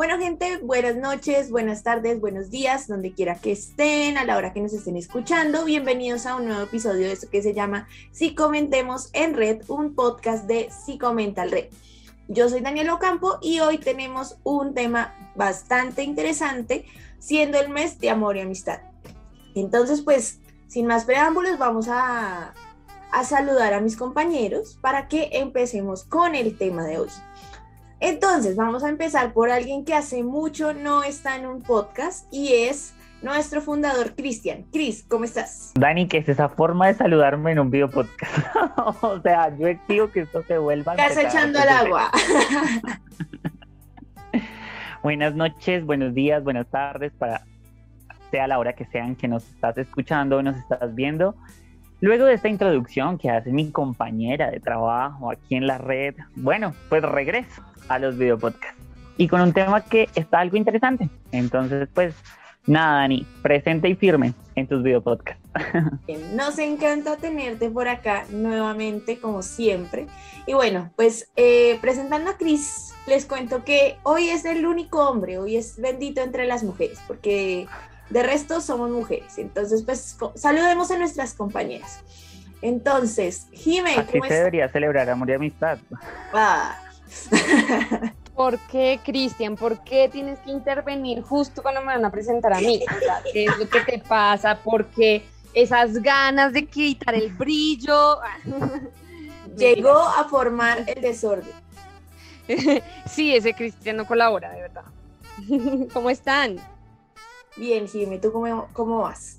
Bueno, gente, buenas noches, buenas tardes, buenos días, donde quiera que estén, a la hora que nos estén escuchando. Bienvenidos a un nuevo episodio de esto que se llama Si Comentemos en Red, un podcast de Si Comenta Red. Yo soy Daniel Ocampo y hoy tenemos un tema bastante interesante, siendo el mes de amor y amistad. Entonces, pues, sin más preámbulos, vamos a, a saludar a mis compañeros para que empecemos con el tema de hoy. Entonces, vamos a empezar por alguien que hace mucho no está en un podcast y es nuestro fundador, Cristian. Cris, ¿cómo estás? Dani, ¿qué es esa forma de saludarme en un video podcast? o sea, yo exijo que esto se vuelva... Estás echando al agua. Buenas noches, buenos días, buenas tardes, para sea la hora que sean que nos estás escuchando o nos estás viendo. Luego de esta introducción que hace mi compañera de trabajo aquí en la red, bueno, pues regreso a los videopodcasts. Y con un tema que está algo interesante. Entonces, pues nada, Dani, presente y firme en tus videopodcasts. Nos encanta tenerte por acá nuevamente, como siempre. Y bueno, pues eh, presentando a Cris, les cuento que hoy es el único hombre, hoy es bendito entre las mujeres, porque de resto somos mujeres. Entonces, pues saludemos a nuestras compañeras. Entonces, Jime, ¿cómo se debería celebrar amor y amistad? Ah. ¿Por qué, Cristian? ¿Por qué tienes que intervenir justo cuando me van a presentar a mí? ¿Qué es lo que te pasa? ¿Por qué esas ganas de quitar el brillo? Llegó a formar el desorden. sí, ese Cristian no colabora, de verdad. ¿Cómo están? Bien, Jimmy, ¿tú cómo, cómo vas?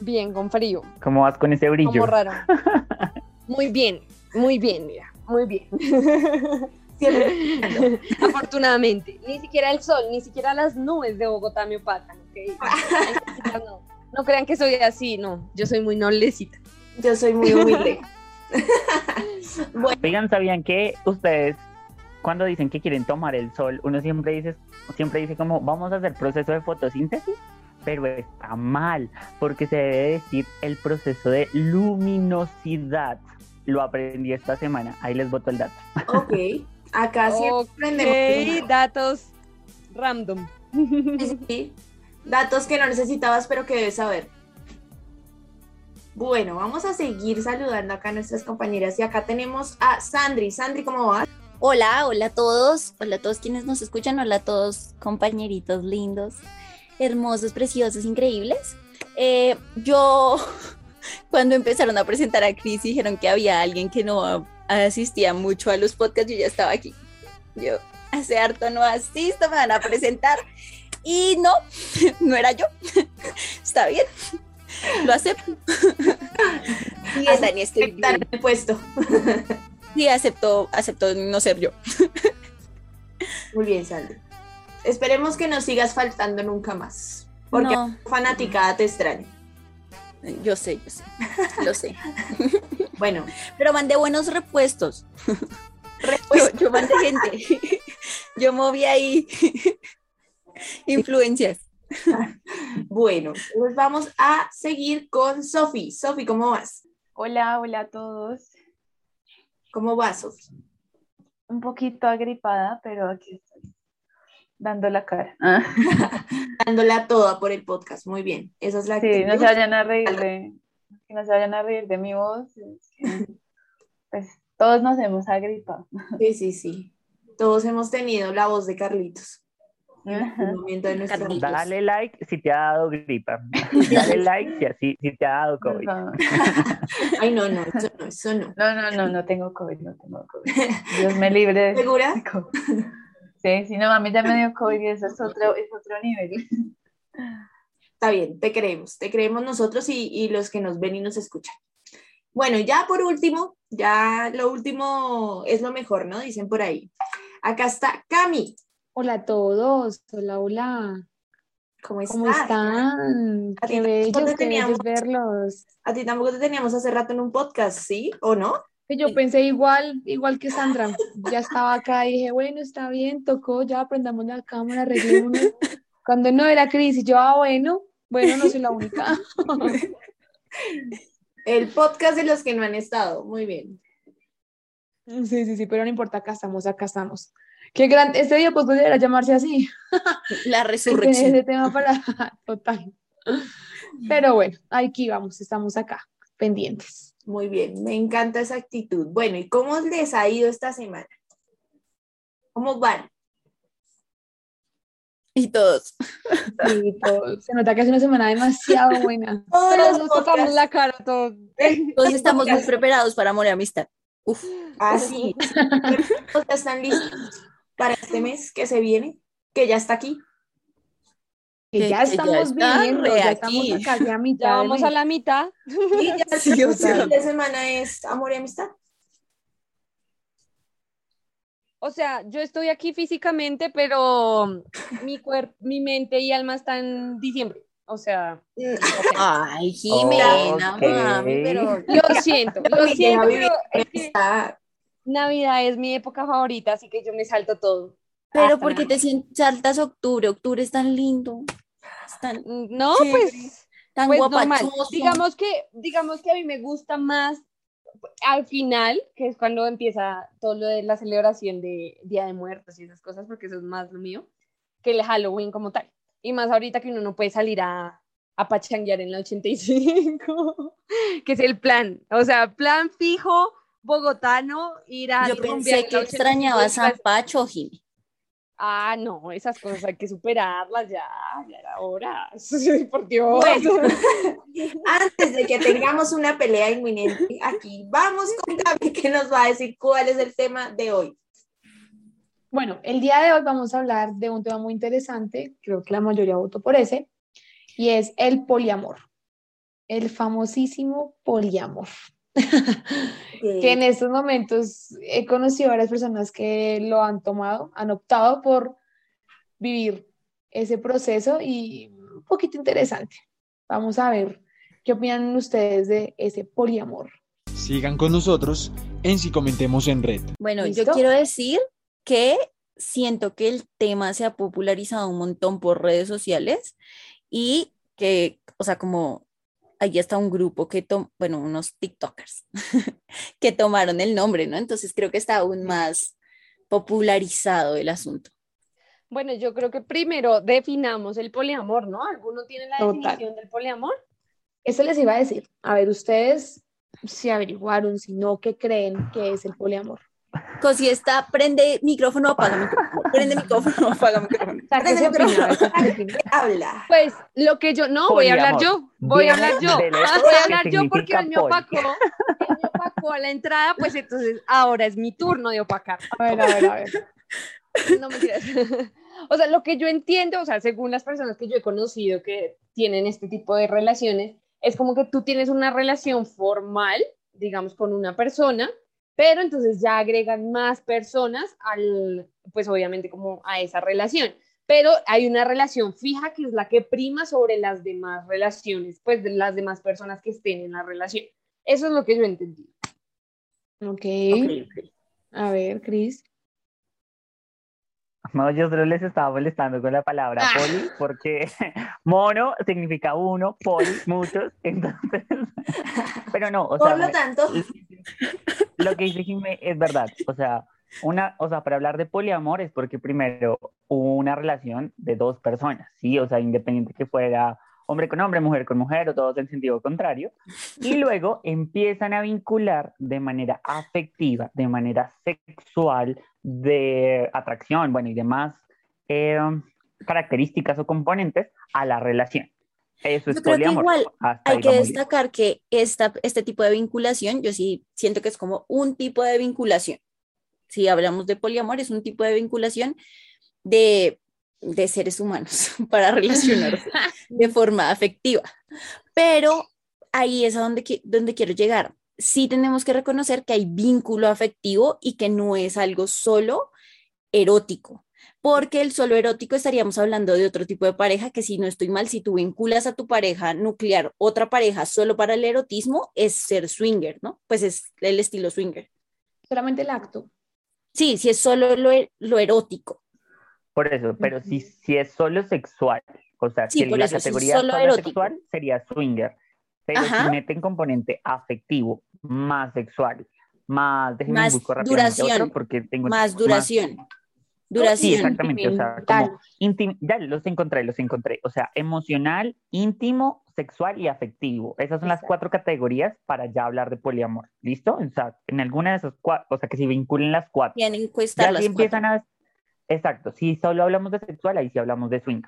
Bien, con frío. ¿Cómo vas con ese brillo? Como raro. Muy bien, muy bien, mira, muy bien. Afortunadamente, ni siquiera el sol, ni siquiera las nubes de Bogotá me opacan. No, crean que soy así, no, yo soy muy noblecita. Yo soy muy humilde. bueno. Oigan, ¿sabían que ustedes cuando dicen que quieren tomar el sol, uno siempre dice, siempre dice como vamos a hacer proceso de fotosíntesis, pero está mal, porque se debe decir el proceso de luminosidad. Lo aprendí esta semana, ahí les boto el dato. Ok, acá sí aprendemos. datos random. Sí, datos que no necesitabas, pero que debes saber. Bueno, vamos a seguir saludando acá a nuestras compañeras y acá tenemos a Sandri. Sandri, ¿cómo vas? Hola, hola a todos, hola a todos quienes nos escuchan, hola a todos compañeritos lindos, hermosos, preciosos, increíbles. Eh, yo, cuando empezaron a presentar a Cris, dijeron que había alguien que no asistía mucho a los podcasts, yo ya estaba aquí. Yo hace harto no asisto, me van a presentar. Y no, no era yo. Está bien, lo acepto. Sí, Dani, estoy bien. puesto. Sí, aceptó, aceptó no ser yo. Muy bien, Sandra. Esperemos que no sigas faltando nunca más. Porque fanaticada te extraña. Yo sé, yo sé. Lo sé. bueno. Pero mandé buenos repuestos. Yo, mandé gente. Yo moví ahí influencias. Bueno, pues vamos a seguir con Sofi. Sofi, ¿cómo vas? Hola, hola a todos. ¿Cómo vas, Sofía? Un poquito agripada, pero aquí estoy, dando la cara. Dándola toda por el podcast, muy bien. Esa es la Sí, no se vayan a reír de, no se vayan a reír de mi voz. pues todos nos hemos agripado. Sí, sí, sí. Todos hemos tenido la voz de Carlitos. Dale like si te ha dado gripa. Dale like si, así, si te ha dado COVID. Ay, no, no, eso no, eso no. No, no, no, no tengo COVID, no tengo COVID. Dios me libre. ¿Segura? Sí, sí, no, a mí ya me dio COVID y eso es otro, es otro nivel. Está bien, te creemos, te creemos nosotros y, y los que nos ven y nos escuchan. Bueno, ya por último, ya lo último es lo mejor, ¿no? Dicen por ahí. Acá está Cami. Hola a todos, hola, hola. ¿Cómo, ¿Cómo están? Qué bello, teníamos, verlos. A ti tampoco te teníamos hace rato en un podcast, ¿sí? ¿O no? Yo pensé igual, igual que Sandra. Ya estaba acá y dije, bueno, está bien, tocó, ya aprendamos la cámara. Cuando no era crisis, yo, ah, bueno, bueno, no soy la única. El podcast de los que no han estado, muy bien. Sí, sí, sí, pero no importa, acá estamos, acá estamos. Qué gran, este día pues llamarse así. La resurrección. ese tema para total. Pero bueno, aquí vamos, estamos acá, pendientes. Muy bien, me encanta esa actitud. Bueno, ¿y cómo les ha ido esta semana? ¿Cómo van? Y todos. Sí, todo- se nota que es una semana demasiado buena. Todos Todos nos tocamos la cara, todos. Todos estamos muy preparados para amor y amistad. Uf. Así. ¿Todos ya están listos para este mes que se viene? Que ya está aquí. Que Que- ya que ya estamos viviendo, ya aquí. estamos casi a mitad. Ya vamos a la mitad. Y ya el Sí, o sea. fin de semana es amor y amistad. O sea, yo estoy aquí físicamente, pero mi cuerpo, mi mente y alma están en diciembre. O sea, Ay, Jimena, Ok. mami, pero lo siento, lo siento, pero es que. Navidad es mi época favorita, así que yo me salto todo. pero porque te saltas octubre, octubre es tan lindo, es tan, No, Chévere. pues, tan pues guapachoso. Digamos que, digamos que a mí me gusta más al final, que es cuando empieza todo lo de la celebración de Día de Muertos y esas cosas, porque eso es más lo mío, que el Halloween como tal. Y más ahorita que uno no puede salir a, a pachanguear en la 85, que es el plan. O sea, plan fijo bogotano, ir a Yo pensé que 85 extrañaba y San pues- Pacho, Jimmy. Ah, no, esas cosas hay que superarlas ya, ya era hora. Por Dios. Bueno, antes de que tengamos una pelea inminente, aquí vamos con Gaby que nos va a decir cuál es el tema de hoy. Bueno, el día de hoy vamos a hablar de un tema muy interesante, creo que la mayoría votó por ese, y es el poliamor, el famosísimo poliamor. que en estos momentos he conocido a varias personas que lo han tomado, han optado por vivir ese proceso y un poquito interesante. Vamos a ver qué opinan ustedes de ese poliamor. Sigan con nosotros en Si Comentemos en Red. Bueno, yo quiero decir que siento que el tema se ha popularizado un montón por redes sociales y que, o sea, como ahí está un grupo que, bueno, unos TikTokers que tomaron el nombre, ¿no? Entonces creo que está aún más popularizado el asunto. Bueno, yo creo que primero definamos el poliamor, ¿no? ¿Alguno tiene la Total. definición del poliamor? Eso les iba a decir. A ver, ustedes si averiguaron, si no, ¿qué creen que es el poliamor? Cosi está, prende micrófono, apaga micrófono, prende micrófono, apaga micrófono. Prende. Habla. Pues lo que yo, no, voy a hablar yo, voy a hablar yo, voy a hablar yo porque él me opacó, él me opacó a la entrada, pues entonces ahora es mi turno de opacar. A ver, a ver, a ver. No mentiras. O sea, lo que yo entiendo, o sea, según las personas que yo he conocido que tienen este tipo de relaciones, es como que tú tienes una relación formal, digamos, con una persona, pero entonces ya agregan más personas al, pues obviamente como a esa relación. Pero hay una relación fija que es la que prima sobre las demás relaciones, pues de las demás personas que estén en la relación. Eso es lo que yo entendí. Ok. Ok, ok. A ver, Cris. No, yo solo les estaba molestando con la palabra Ah. poli, porque mono significa uno, poli, muchos, entonces, pero no, o sea, Por lo me- tanto, lo que dice Jimé es verdad, o sea, una, o sea, para hablar de poliamor es porque primero hubo una relación de dos personas, ¿sí? O sea, independiente que fuera hombre con hombre, mujer con mujer o todos en sentido contrario, y luego empiezan a vincular de manera afectiva, de manera sexual, de atracción, bueno, y demás eh, características o componentes a la relación. Eso es Yo creo que igual Hasta Hay que bien. destacar que esta, este tipo de vinculación, yo sí siento que es como un tipo de vinculación. Si hablamos de poliamor, es un tipo de vinculación de, de seres humanos para relacionarse de forma afectiva. Pero ahí es a donde, donde quiero llegar. Sí tenemos que reconocer que hay vínculo afectivo y que no es algo solo erótico. Porque el solo erótico estaríamos hablando de otro tipo de pareja que si no estoy mal, si tú vinculas a tu pareja nuclear otra pareja solo para el erotismo, es ser swinger, ¿no? Pues es el estilo swinger. Solamente el acto. Sí, si es solo lo, e- lo erótico. Por eso, pero si, si es solo sexual, o sea, Sí, si la eso, si es categoría solo sexual sería swinger, pero Ajá. si meten componente afectivo, más sexual, más, déjenme Más rápidamente duración, otro porque tengo Más duración. Duración. exactamente. O sea, como íntimo, ya los encontré, los encontré. O sea, emocional, íntimo, sexual y afectivo. Esas son las Exacto. cuatro categorías para ya hablar de poliamor. ¿Listo? O sea, en alguna de esas cuatro, o sea, que si vinculen las cuatro. Tienen que Ya si las empiezan cuatro. a... Exacto, si solo hablamos de sexual, ahí sí hablamos de swing.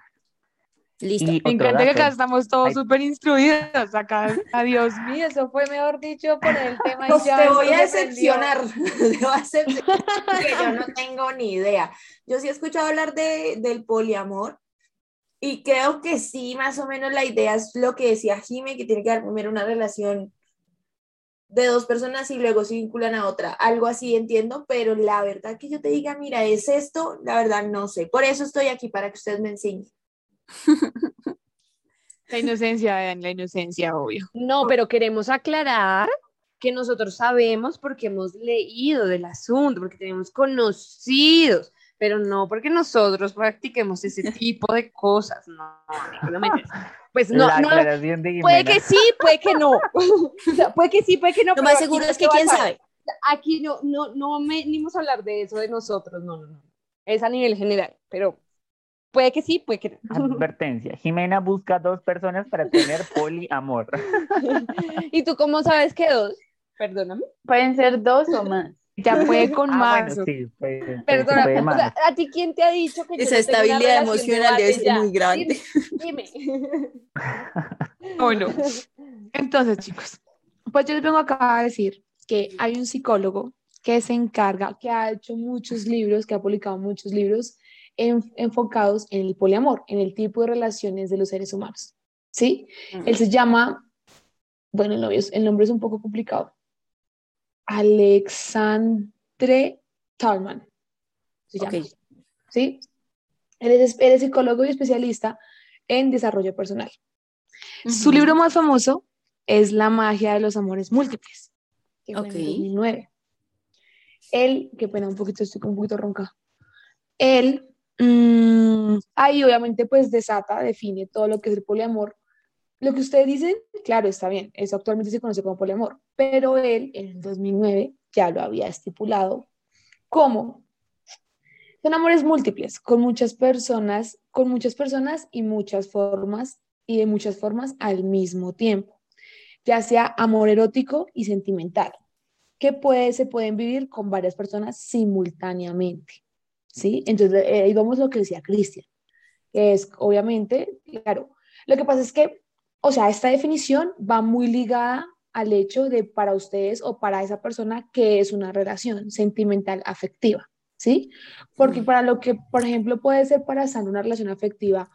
Listo. Y Me encanta que acá estamos todos súper instruidos. Acá, adiós mío, eso fue mejor dicho por el tema. y Pues ya te voy a decepcionar, te voy a decepcionar porque yo no tengo ni idea. Yo sí he escuchado hablar de, del poliamor y creo que sí, más o menos la idea es lo que decía Jime, que tiene que haber primero una relación de dos personas y luego se vinculan a otra. Algo así entiendo, pero la verdad que yo te diga, mira, es esto, la verdad no sé. Por eso estoy aquí, para que ustedes me enseñen. La inocencia, vean, la inocencia, obvio. No, pero queremos aclarar que nosotros sabemos porque hemos leído del asunto, porque tenemos conocidos, pero no porque nosotros practiquemos ese tipo de cosas. No, menos. Pues no, la no, de puede que sí, puede que no. O sea, puede que sí, puede que no. Lo más aquí seguro no es que quién sabe. Aquí no, no, no venimos a hablar de eso de nosotros, no, no, no. Es a nivel general, pero puede que sí, puede que no. Advertencia, Jimena busca dos personas para tener poliamor. ¿Y tú cómo sabes que dos? Perdóname. Pueden ser dos o más. Ya puede con Ah, más. bueno, sí, Perdona, puede o sea, ¿a ti quién te ha dicho que Esa estabilidad emocional debe ser ya? muy grande. Dime. dime. Bueno, entonces, chicos, pues yo les vengo acá a decir que hay un psicólogo que se encarga, que ha hecho muchos libros, que ha publicado muchos libros en- enfocados en el poliamor, en el tipo de relaciones de los seres humanos. ¿Sí? Él se llama, bueno, el nombre es, el nombre es un poco complicado, Alexandre Talman. Se llama. ¿Sí? Él es, él es psicólogo y especialista en desarrollo personal. Su libro más famoso es La magia de los amores múltiples, que fue en Ok. el 2009. Él, qué pena, un poquito, estoy un poquito ronca. Él, mm, ahí obviamente pues desata, define todo lo que es el poliamor. Lo que ustedes dicen, claro, está bien, eso actualmente se conoce como poliamor, pero él en el 2009 ya lo había estipulado como son amores múltiples, con muchas personas, con muchas personas y muchas formas y de muchas formas al mismo tiempo, ya sea amor erótico y sentimental, que puede, se pueden vivir con varias personas simultáneamente. ¿Sí? Entonces, eh, ahí vamos a lo que decía Cristian, que es obviamente, claro, lo que pasa es que, o sea, esta definición va muy ligada al hecho de para ustedes o para esa persona que es una relación sentimental afectiva, ¿sí? Porque para lo que, por ejemplo, puede ser para Sandra una relación afectiva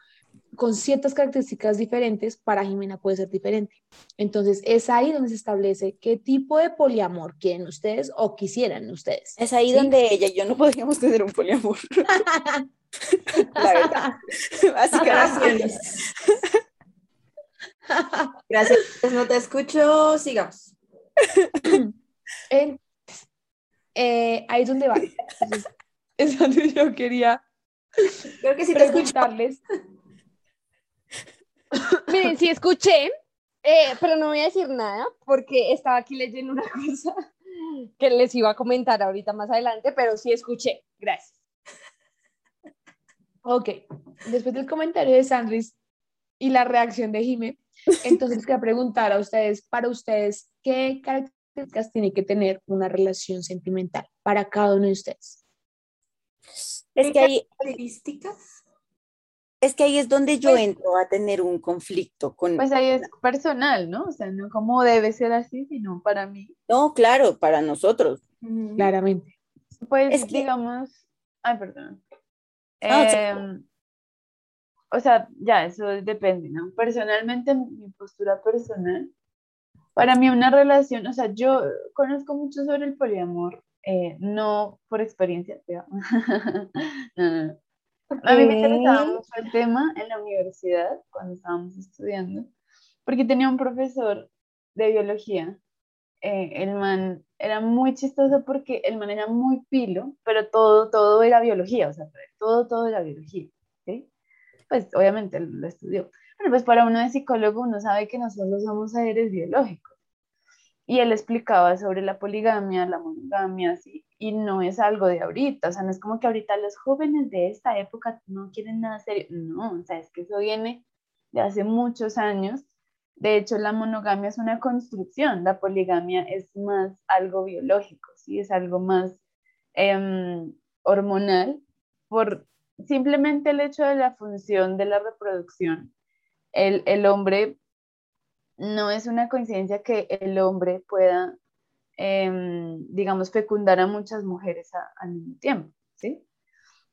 con ciertas características diferentes, para Jimena puede ser diferente. Entonces, es ahí donde se establece qué tipo de poliamor quieren ustedes o quisieran ustedes. Es ahí ¿sí? donde ella y yo no podríamos tener un poliamor. La verdad. Básicamente. Gracias. Gracias, no te escucho, sigamos. En- eh, ahí es donde va. Entonces, es donde yo quería Creo que sí te escucho. Miren, sí escuché, eh, pero no voy a decir nada porque estaba aquí leyendo una cosa que les iba a comentar ahorita más adelante, pero sí escuché. Gracias. Ok, después del comentario de Sandris y la reacción de Jime, entonces quería preguntar a ustedes, para ustedes, ¿qué características tiene que tener una relación sentimental para cada uno de ustedes? Es que ahí, Características. Es que ahí es donde yo entro a tener un conflicto con. Pues ahí es personal, ¿no? O sea, no como debe ser así, sino para mí. No, claro, para nosotros. Claramente. Pues Es que- digamos, ay, perdón. Ah, sí. Em, o sea, ya, eso depende, ¿no? Personalmente, mi postura personal, para mí una relación, o sea, yo conozco mucho sobre el poliamor, eh, no por experiencia, pero no, no, no. A mí me interesaba mucho el tema en la universidad, cuando estábamos estudiando, porque tenía un profesor de biología. eh, el man era muy chistoso porque el man era muy pilo, pero todo, todo era biología, o sea, todo, todo era biología, ¿sí? Pues obviamente lo estudió. Pero pues para uno de psicólogo uno sabe que nosotros somos seres biológicos. Y él explicaba sobre la poligamia, la monogamia, ¿sí? y no es algo de ahorita, o sea, no es como que ahorita los jóvenes de esta época no quieren nada serio, no, o sea, es que eso viene de hace muchos años. De hecho, la monogamia es una construcción, la poligamia es más algo biológico, ¿sí? Es algo más em, hormonal por simplemente el hecho de la función de la reproducción. El, el hombre no es una coincidencia que el hombre pueda, em, digamos, fecundar a muchas mujeres al mismo tiempo, ¿sí?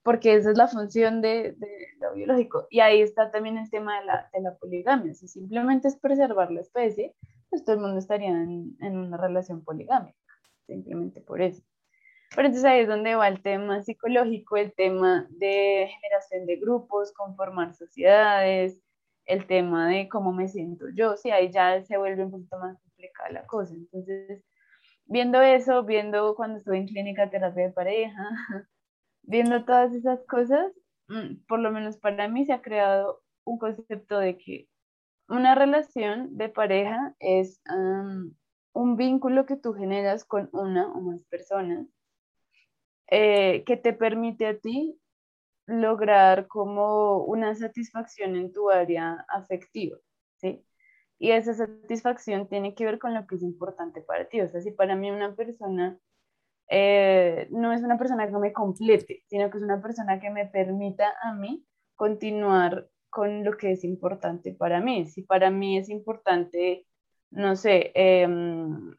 Porque esa es la función de, lo biológico. Y ahí está también el tema de la, de la, poligamia. Si simplemente es preservar la especie, pues todo el mundo estaría en, en una relación poligámica, simplemente por eso. Pero entonces ahí es donde va el tema psicológico, el tema de generación de grupos, conformar sociedades, el tema de cómo me siento yo, sí, ahí ya se vuelve un poquito más complicada la cosa. Entonces, viendo eso, viendo cuando estuve en clínica terapia de pareja, viendo todas esas cosas, mm, por lo menos para mí se ha creado un concepto de que una relación de pareja es un vínculo que tú generas con una o más personas eh, que te permite a ti lograr como una satisfacción en tu área afectiva, ¿sí? Y esa satisfacción tiene que ver con lo que es importante para ti. O sea, si para mí una persona eh, no es una persona que me complete, sino que es una persona que me permita a mí continuar con lo que es importante para mí. Si para mí es importante, no sé, em,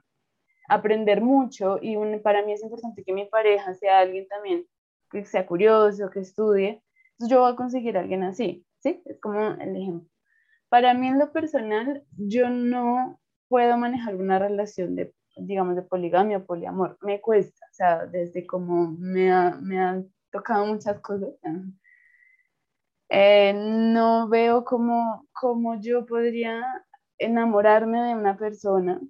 aprender mucho y para mí es importante que mi pareja sea alguien también que sea curioso, que estudie, entonces yo voy a conseguir a alguien así, ¿sí? Es como el ejemplo. Para mí en lo personal, yo no puedo manejar una relación de, digamos, de poligamia o poliamor. Me cuesta, o sea, desde como me ha, me han tocado muchas cosas. Eh, no veo cómo, cómo yo podría enamorarme de una persona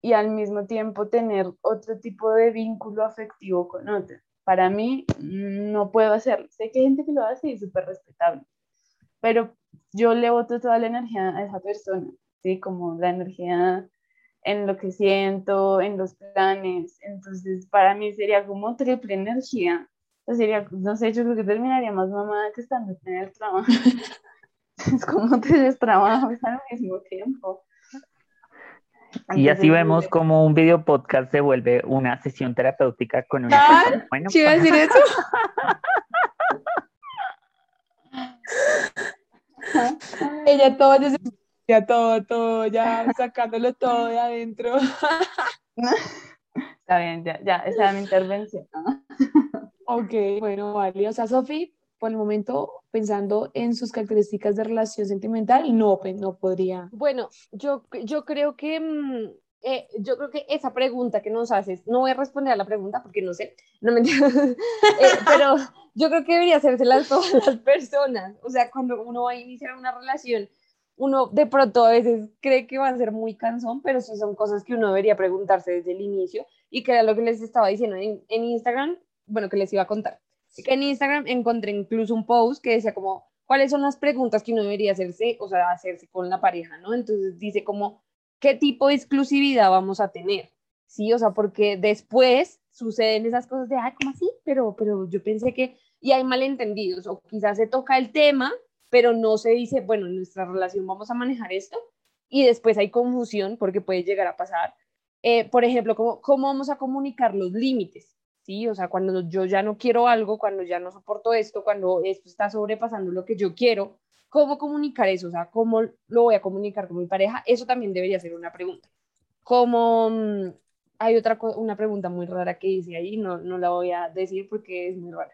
y al mismo tiempo tener otro tipo de vínculo afectivo con otra para mí no puedo hacerlo. Sé que hay gente que lo hace y es súper respetable, pero yo le voto toda la energía a esa persona, ¿sí? Como la energía en lo que siento, en los planes. Entonces, para mí sería como triple energía. O sería, no sé, yo creo que terminaría más mamada que estando en el trabajo. es como tres trabajos al mismo tiempo. Y así vemos como un video podcast se vuelve una sesión terapéutica con una ¿Ah? Bueno, ¿Sí iba a decir eso? Ella todo, ya todo, todo, ya sacándolo todo de adentro. Está bien, ya, ya, esa es mi intervención. ok, bueno, vale. O sea, Sofi, por momento, pensando en sus características de relación sentimental, no, pues, no podría. Bueno, yo, yo creo que... Mm, eh, yo creo que esa pregunta que nos haces, no voy a responder a la pregunta porque no sé, no me eh, pero yo creo que debería hacérsela a todas las personas. O sea, cuando uno va a iniciar una relación, uno de pronto a veces cree que va a ser muy cansón, pero sí son cosas que uno debería preguntarse desde el inicio y que era lo que les estaba diciendo en, en Instagram, bueno, que les iba a contar en Instagram encontré incluso un post que decía como, ¿cuáles son las preguntas que uno debería hacerse, o sea, hacerse con la pareja, ¿no? Entonces dice como, ¿qué tipo de exclusividad vamos a tener? Sí, o sea, porque después suceden esas cosas de, ay, ¿cómo así? Pero, pero yo pensé que, y hay malentendidos, o quizás se toca el tema, pero no se dice, bueno, en nuestra relación vamos a manejar esto, y después hay confusión porque puede llegar a pasar. Eh, por ejemplo, ¿cómo, ¿cómo vamos a comunicar los límites? ¿Sí? O sea, cuando yo ya no quiero algo, cuando ya no soporto esto, cuando esto está sobrepasando lo que yo quiero, ¿cómo comunicar eso? O sea, ¿cómo lo voy a comunicar con mi pareja? Eso también debería ser una pregunta. Como mm, hay otra una pregunta muy rara que dice ahí, no, no la voy a decir porque es muy rara.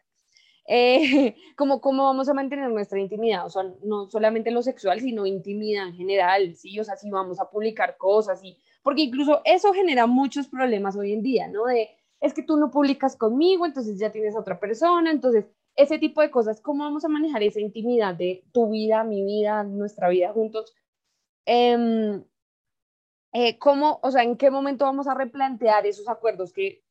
Eh, como cómo vamos a mantener nuestra intimidad, o sea, no solamente lo sexual, sino intimidad en general, ¿sí? O sea, si vamos a publicar cosas, y porque incluso eso genera muchos problemas hoy en día, ¿no? De, es que tú no publicas conmigo, entonces ya tienes a otra persona, entonces ese tipo de cosas, ¿cómo vamos a manejar esa intimidad de tu vida, mi vida, nuestra vida juntos? Em, eh, ¿Cómo, o sea, en qué momento vamos a replantear esos acuerdos que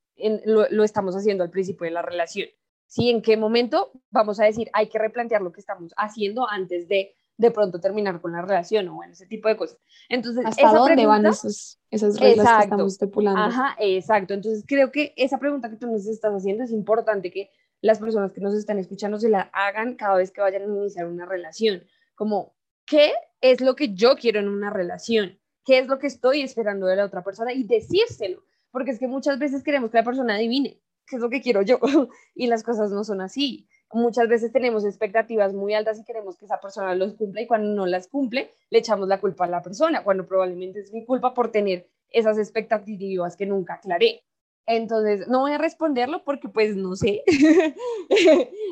lo, estamos haciendo al principio de la relación? ¿Sí? ¿En qué momento vamos a decir, hay que replantear lo que estamos haciendo antes de de pronto terminar con la relación o bueno, ese tipo de cosas. Entonces, ¿Hasta esa dónde van esos, esas reglas que Exacto. estamos estipulando? Ajá, exacto. Entonces creo que esa pregunta que tú nos estás haciendo es importante que las personas que nos están escuchando se la hagan cada vez que vayan a iniciar una relación. Como, ¿qué es lo que yo quiero en una relación? ¿Qué es lo que estoy esperando de la otra persona? Y decírselo. Porque es que muchas veces queremos que la persona adivine qué es lo que quiero yo. y las cosas no son así. Muchas veces tenemos expectativas muy altas y queremos que esa persona los cumpla y cuando no las cumple le echamos la culpa a la persona, cuando probablemente es mi culpa por tener esas expectativas que nunca aclaré. Entonces, no voy a responderlo porque pues no sé.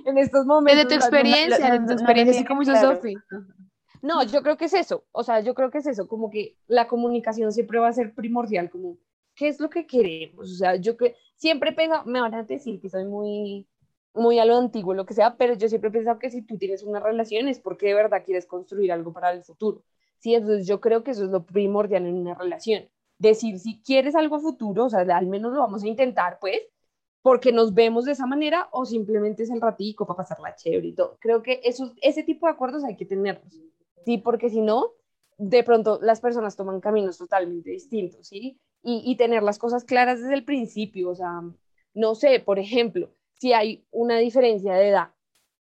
en estos momentos... Desde tu experiencia, no- desde tu no experiencia, así tiene como claro. No, yo creo que es eso. O sea, yo creo que es eso, como que la comunicación siempre va a ser primordial, como, ¿qué es lo que queremos? O sea, yo que siempre he pensado, me van a decir que soy muy, muy a lo antiguo, lo que sea, pero yo siempre he pensado que si tú tienes una relación es porque de verdad quieres construir algo para el futuro. Sí, entonces yo creo que eso es lo primordial en una relación. Decir si quieres algo futuro, o sea, al menos lo vamos a intentar, pues, porque nos vemos de esa manera o simplemente es el ratico para pasarla chévere y todo. Creo que eso, ese tipo de acuerdos hay que tenerlos. Sí, porque si no, de pronto las personas toman caminos totalmente distintos, ¿sí? Y, y tener las cosas claras desde el principio, o sea, no sé, por ejemplo, si hay una diferencia de edad,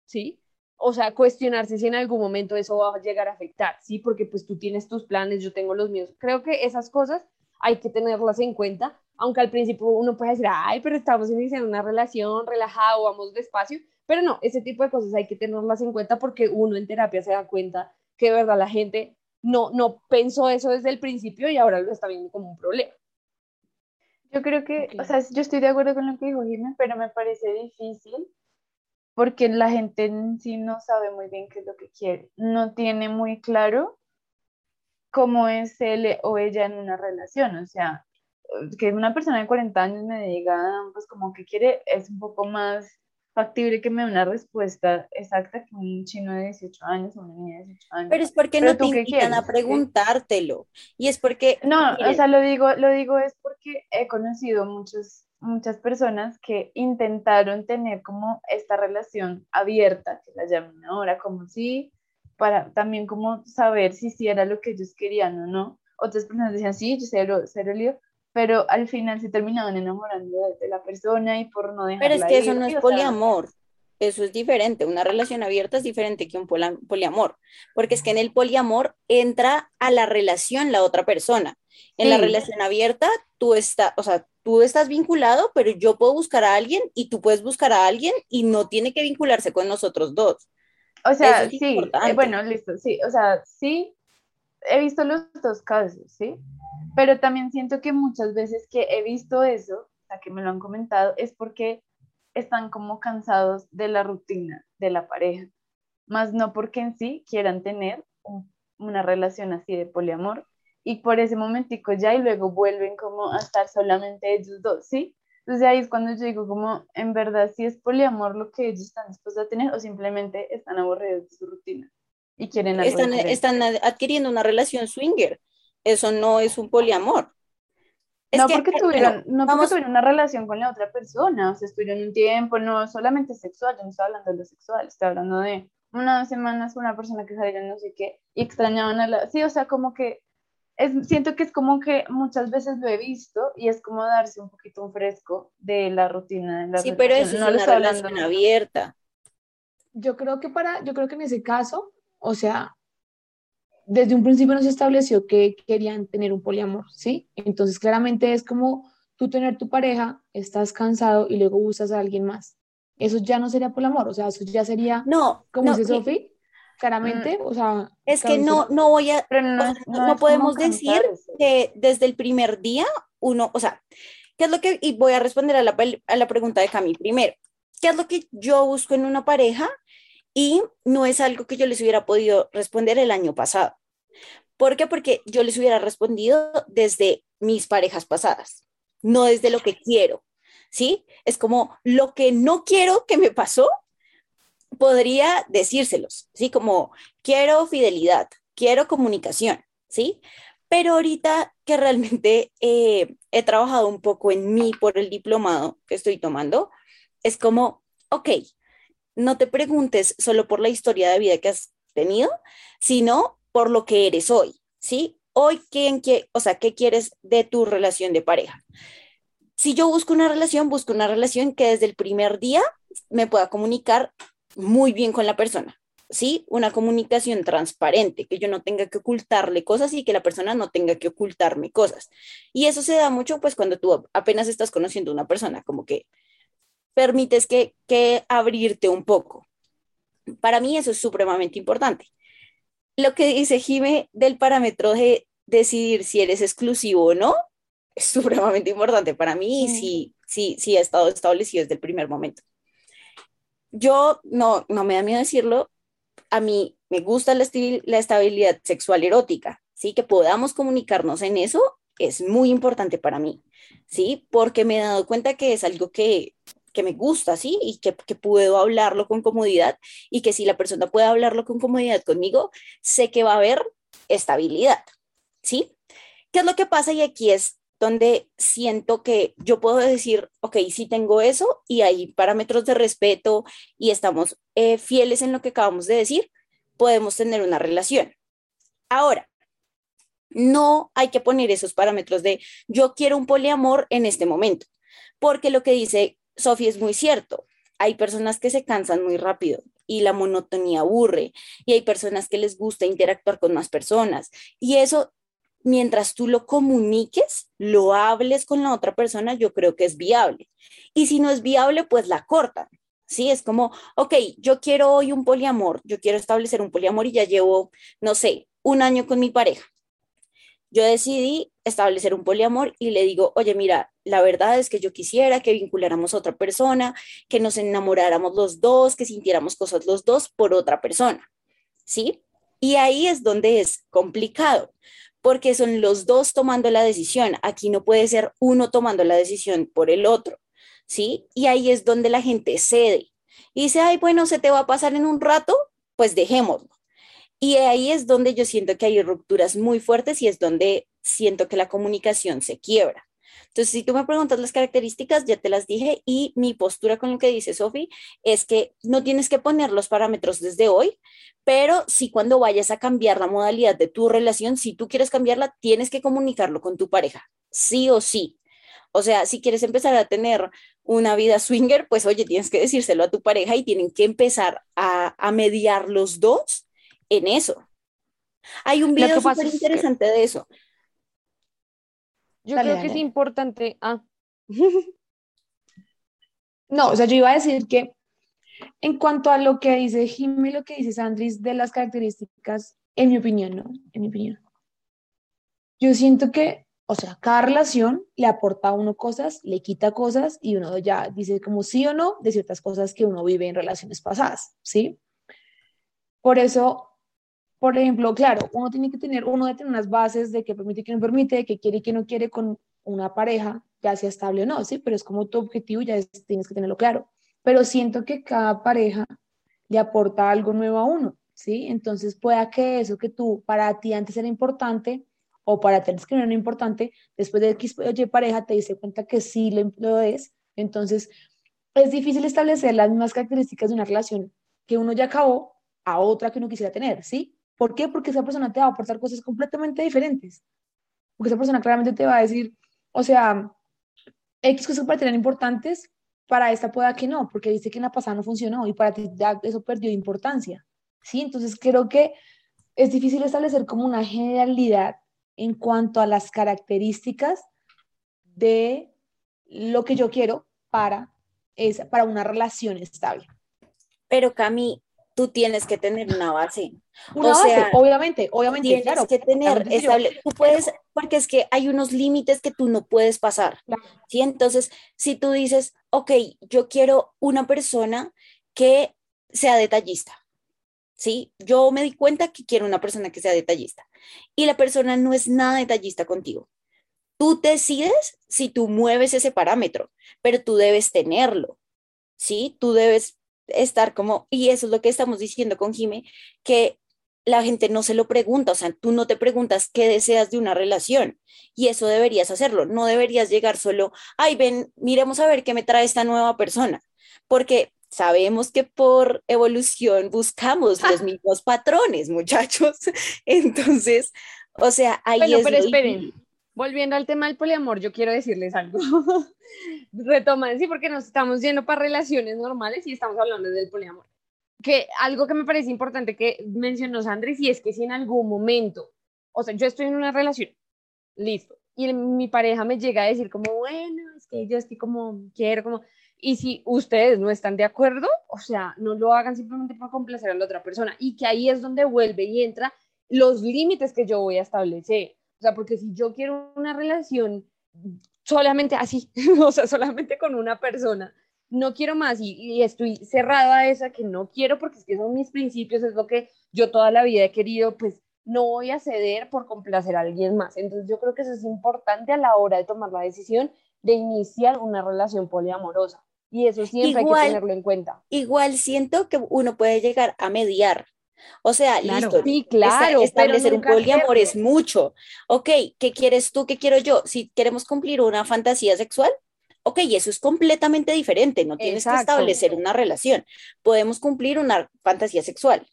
¿sí? O sea, cuestionarse si en algún momento eso va a llegar a afectar, ¿sí? Porque pues tú tienes tus planes, yo tengo los míos. Creo que esas cosas hay que tenerlas en cuenta, aunque al principio uno puede decir, ay, pero estamos iniciando una relación relajado, vamos despacio, pero no, ese tipo de cosas hay que tenerlas en cuenta porque uno en terapia se da cuenta que de verdad la gente no, no pensó eso desde el principio y ahora lo está viendo como un problema. Yo creo que, Ok. o sea, yo estoy de acuerdo con lo que dijo Jimmy, pero me parece difícil porque la gente en sí no sabe muy bien qué es lo que quiere, no tiene muy claro cómo es él o ella en una relación, o sea, que una persona de 40 años me diga, pues como que quiere, es un poco más factible que me dé una respuesta exacta que un chino de 18 años o una niña de 18 años. Pero es porque Pero no te invitan a preguntártelo. Y es porque, No, o sea, lo digo, lo digo es porque he conocido muchos, muchas personas que intentaron tener como esta relación abierta, que la llaman ahora, como si, para también como saber si sí era lo que ellos querían o no. Otras personas decían, sí, yo cero, cero lío, pero al final se terminaban enamorando de, de la persona y por no dejarla pero es que eso no es sea, poliamor. Eso es diferente. Una relación abierta es diferente que un poliamor. Porque es que en el poliamor entra a la relación la otra persona. En la relación abierta, tú estás, o sea, tú estás vinculado, pero yo puedo buscar a alguien y tú puedes buscar a alguien y no tiene que vincularse con nosotros dos. O sea, es sí, eh, bueno, listo, sí, o sea, sí, he visto los dos casos, ¿sí? Pero también siento que muchas veces que he visto eso, o sea, que me lo han comentado, es porque están como cansados de la rutina de la pareja, más no porque en sí quieran tener un- una relación así de poliamor y por ese momentico ya y luego vuelven como a estar solamente ellos dos, ¿sí? Entonces ahí es cuando yo digo como en verdad si es poliamor lo que ellos están dispuestos a tener o simplemente están aburridos de su rutina y quieren algo Están, están ad- adquiriendo una relación swinger. Eso no es un poliamor. Es no que, porque eh, tuvieron, no porque vamos- tuvieron una relación con la otra persona, o sea, estuvieron un tiempo, no solamente sexual, yo no estoy hablando de lo sexual, estoy hablando de una dos semanas con una persona que salieron no sé qué y extrañaban a la, sí, o sea, como que es, siento que es como que muchas veces lo he visto y es como darse un poquito un fresco de la rutina de la Sí, pero relación. eso No es lo una relación hablando- abierta. Yo creo que para, yo creo que en ese caso, o sea, desde un principio no se estableció que querían tener un poliamor, ¿sí? Entonces claramente es como tú tener tu pareja, estás cansado y luego buscas a alguien más. Eso ya no sería poliamor, o sea, eso ya sería, No, como no, dice Sofi, claramente, o sea, es que no, no voy a, Pero no, o sea, es- no- podemos decir que desde el primer día uno, o sea, ¿qué es lo que, y voy a responder a la, a la pregunta de Cami primero, ¿qué es lo que yo busco en una pareja? Y no es algo que yo les hubiera podido responder el año pasado. ¿Por qué? Porque yo les hubiera respondido desde mis parejas pasadas, no desde lo que quiero, ¿sí? Es como lo que no quiero que me pasó, podría decírselos, ¿sí? Como quiero fidelidad, quiero comunicación, ¿sí? Pero ahorita que realmente eh, he trabajado un poco en mí por el diplomado que estoy tomando, es como, ok, no te preguntes solo por la historia de vida que has tenido, sino por lo que eres hoy, ¿sí? Hoy, ¿quién, qué, o sea, ¿qué quieres de tu relación de pareja? Si yo busco una relación, busco una relación que desde el primer día me pueda comunicar muy bien con la persona, ¿sí? Una comunicación transparente, que yo no tenga que ocultarle cosas y que la persona no tenga que ocultarme cosas. Y eso se da mucho, pues, cuando tú apenas estás conociendo a una persona, como que permites que, que abrirte un poco. Para mí eso es supremamente importante. Lo que dice Jime del parámetro de decidir si eres exclusivo o no, es supremamente importante para mí y sí, sí, sí ha estado establecido desde el primer momento. Yo no, no me da miedo decirlo, a mí me gusta la, la estabilidad sexual erótica, ¿sí? Que podamos comunicarnos en eso es muy importante para mí, ¿sí? Porque me he dado cuenta que es algo que que me gusta, ¿sí? Y que, que, puedo hablarlo con comodidad y que si la persona puede hablarlo con comodidad conmigo, sé que va a haber estabilidad, ¿sí? ¿Qué es lo que pasa? Y aquí es donde siento que yo puedo decir, ok, sí tengo eso y hay parámetros de respeto y estamos eh, fieles en lo que acabamos de decir, podemos tener una relación. Ahora, no hay que poner esos parámetros de yo quiero un poliamor en este momento, porque lo que dice Sofía, es muy cierto. Hay personas que se cansan muy rápido y la monotonía aburre y hay personas que les gusta interactuar con más personas y eso mientras tú lo comuniques, lo hables con la otra persona, yo creo que es viable. Y si no es viable, pues la cortan. Sí, es como, ok, yo quiero hoy un poliamor, yo quiero establecer un poliamor y ya llevo, no sé, un año con mi pareja yo decidí establecer un poliamor y le digo, oye, mira, la verdad es que yo quisiera que vinculáramos a otra persona, que nos enamoráramos los dos, que sintiéramos cosas los dos por otra persona, ¿sí? Y ahí es donde es complicado, porque son los dos tomando la decisión. Aquí no puede ser uno tomando la decisión por el otro, ¿sí? Y ahí es donde la gente cede y dice, ay, bueno, se te va a pasar en un rato, pues dejémoslo. Y ahí es donde yo siento que hay rupturas muy fuertes y es donde siento que la comunicación se quiebra. Entonces, si tú me preguntas las características, ya te las dije y mi postura con lo que dice Sofi es que no tienes que poner los parámetros desde hoy, pero si cuando vayas a cambiar la modalidad de tu relación, si tú quieres cambiarla, tienes que comunicarlo con tu pareja, sí o sí. O sea, si quieres empezar a tener una vida swinger, pues oye, tienes que decírselo a tu pareja y tienen que empezar a, a mediar los dos en eso. Hay un video súper interesante de eso. Yo creo que es importante. Ah. no, o sea, yo iba a decir que en cuanto a lo que dice Jimmy, lo que dice Sandris de las características, en mi opinión, ¿no? En mi opinión. Yo siento que, o sea, cada relación le aporta a uno cosas, le quita cosas y uno ya dice como sí o no de ciertas cosas que uno vive en relaciones pasadas, ¿sí? Por eso por ejemplo, claro, uno tiene que tener, uno debe tener unas bases de qué permite y qué no permite, qué quiere y qué no quiere con una pareja, ya sea estable o no, sí, pero es como tu objetivo, ya tienes que tenerlo claro. Pero siento que cada pareja le aporta algo nuevo a uno, ¿sí? Entonces pueda que eso que tú, para ti antes era importante, o para ti que no era importante, después de X oye, pareja te dice cuenta que sí lo es, entonces es difícil establecer las mismas características de una relación que uno ya acabó a otra que uno quisiera tener, ¿sí? ¿Por qué? Porque esa persona te va a aportar cosas completamente diferentes. Porque esa persona claramente te va a decir, o sea, X cosas para tener importantes, para esta pueda que no, porque dice que en la pasada no funcionó y para ti ya eso perdió importancia. ¿Sí? Entonces creo que es difícil establecer como una generalidad en cuanto a las características de lo que yo quiero para, esa, para una relación estable. Pero Cami, tú tienes que tener una base. Una base, obviamente, obviamente, tienes claro. que tener estable, tú puedes, porque es que hay unos límites que tú no puedes pasar, ¿sí? Entonces, si tú dices, ok, yo quiero una persona que sea detallista, ¿sí? Yo me di cuenta que quiero una persona que sea detallista y la persona no es nada detallista contigo. Tú decides si tú mueves ese parámetro, pero tú debes tenerlo, ¿sí? Tú debes estar como, y eso es lo que estamos diciendo con Jime, que la gente no se lo pregunta, o sea, tú no te preguntas qué deseas de una relación y eso deberías hacerlo, no deberías llegar solo, ay, ven, miremos a ver qué me trae esta nueva persona, porque sabemos que por evolución buscamos los mismos patrones, muchachos. Entonces, o sea, ahí Bueno, es pero esperen. Volviendo al tema del poliamor, yo quiero decirles algo. Retoman, sí, porque nos estamos yendo para relaciones normales y estamos hablando del poliamor. Que algo que me parece importante que mencionó Sandri, y es que si en algún momento, o sea, yo estoy en una relación, listo, y mi pareja me llega a decir como, bueno, es que yo estoy como, quiero como, y si ustedes no están de acuerdo, o sea, no lo hagan simplemente para complacer a la otra persona, y que ahí es donde vuelve y entra los límites que yo voy a establecer. O sea, porque si yo quiero una relación solamente así, o sea, solamente con una persona, no quiero más y, y estoy cerrada a esa que no quiero porque es que son mis principios, es lo que yo toda la vida he querido, pues no voy a ceder por complacer a alguien más. Entonces yo creo que eso es importante a la hora de tomar la decisión de iniciar una relación poliamorosa. Y eso siempre hay que tenerlo en cuenta. Igual siento que uno puede llegar a mediar. O sea, Claro. listo. Sí, claro. establecer un poliamor es mucho. Ok, ¿qué quieres tú? ¿Qué quiero yo? Si queremos cumplir una fantasía sexual, ok, eso es completamente diferente. No tienes que establecer una relación. Podemos cumplir una fantasía sexual.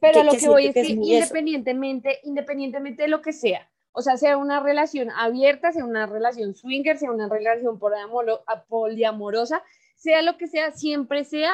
Pero lo que que voy es que que eso. independientemente, independientemente de lo que sea, o sea, sea una relación abierta, sea una relación swinger, sea una relación poliamorosa, sea lo que sea, siempre sea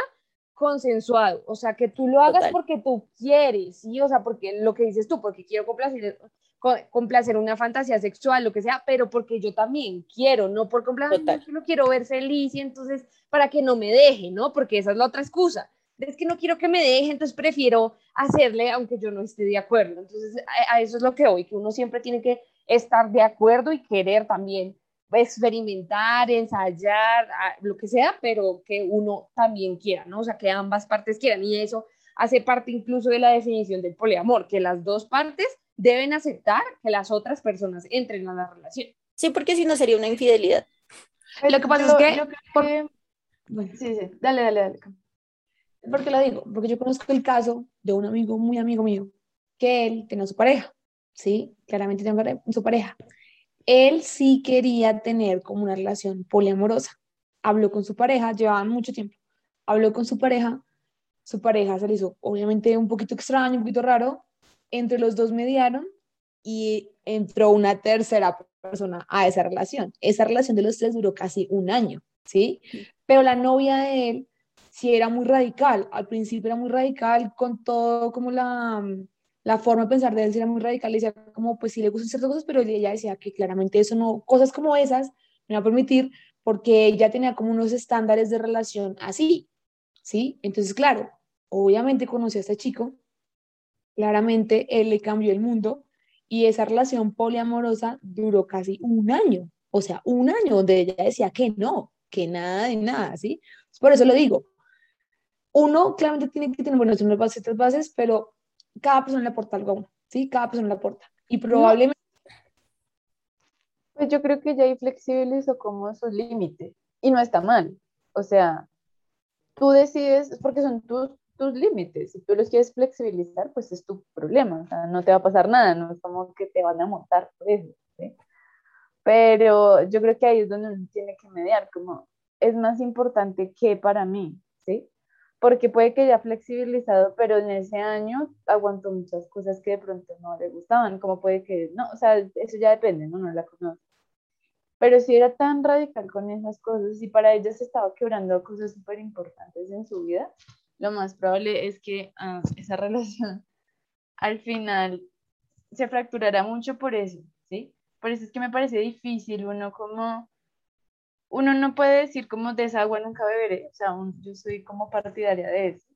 consensuado, o sea, que tú lo hagas Total. porque tú quieres, ¿sí? O sea, porque lo que dices tú, porque quiero complacer, co- complacer una fantasía sexual, lo que sea, pero porque yo también quiero, no por complacer, no quiero ver feliz y entonces para que no me deje, ¿no? Porque esa es la otra excusa es que no quiero que me deje, entonces prefiero hacerle aunque yo no esté de acuerdo. Entonces, a, a eso es lo que voy, que uno siempre tiene que estar de acuerdo y querer también experimentar, ensayar, a- lo que sea, pero que uno también quiera, ¿no? O sea, que ambas partes quieran. Y eso hace parte incluso de la definición del poliamor, que las dos partes deben aceptar que las otras personas entren a la relación. Sí, porque si no sería una infidelidad. Lo que pasa Yo- es que- yo creo por- que- Bueno, Sí, sí, dale, dale, dale. ¿Por qué lo digo? Porque yo conozco el caso de un amigo muy amigo mío, que él tenía su pareja, ¿sí? Claramente tenía su pareja. Él sí quería tener como una relación poliamorosa. Habló con su pareja, llevaban mucho tiempo. Habló con su pareja, su pareja se le hizo obviamente un poquito extraño, un poquito raro. Entre los dos mediaron y entró una tercera persona a esa relación. Esa relación de los tres duró casi un año, ¿sí? Pero la novia de él sí era muy radical. Al principio era muy radical con todo, como la, mm, la forma de pensar de él era muy radical. Le decía como, pues sí le gustan ciertas cosas, pero ella decía que claramente eso no, cosas como esas no iba a permitir porque ella tenía como unos estándares de relación así, ¿sí? Entonces, claro, obviamente conoció a este chico, claramente él le cambió el mundo y esa relación poliamorosa duró casi un año, o sea, un año donde ella decía que no, que nada de nada, ¿sí? Por eso lo digo. Uno claramente tiene que tener, bueno, son estas bases, pero cada persona le aporta algo ¿sí? Cada persona le aporta. Y probablemente, Pues yo creo que ya ahí flexibilizó como sus límites y no está mal. O sea, tú decides, porque son tus, tus límites. Si tú los quieres flexibilizar, pues es tu problema. O sea, no te va a pasar nada, no es como que te van a montar por eso. ¿sí? Pero yo creo que ahí es donde uno tiene que mediar, como es más importante que para mí, ¿sí? Porque puede que ya flexibilizado, pero en ese año aguantó muchas cosas que de pronto no le gustaban, como puede que, no, o sea, eso ya depende, ¿no? No la conoce. Pero si era tan radical con esas cosas y para ella se estaba quebrando cosas súper importantes en su vida, lo más probable es que ah, esa relación al final se fracturará mucho por eso, ¿sí? Por eso es que me parece difícil uno como, uno no puede decir como de esa agua nunca beberé, o sea, yo soy como partidaria de eso,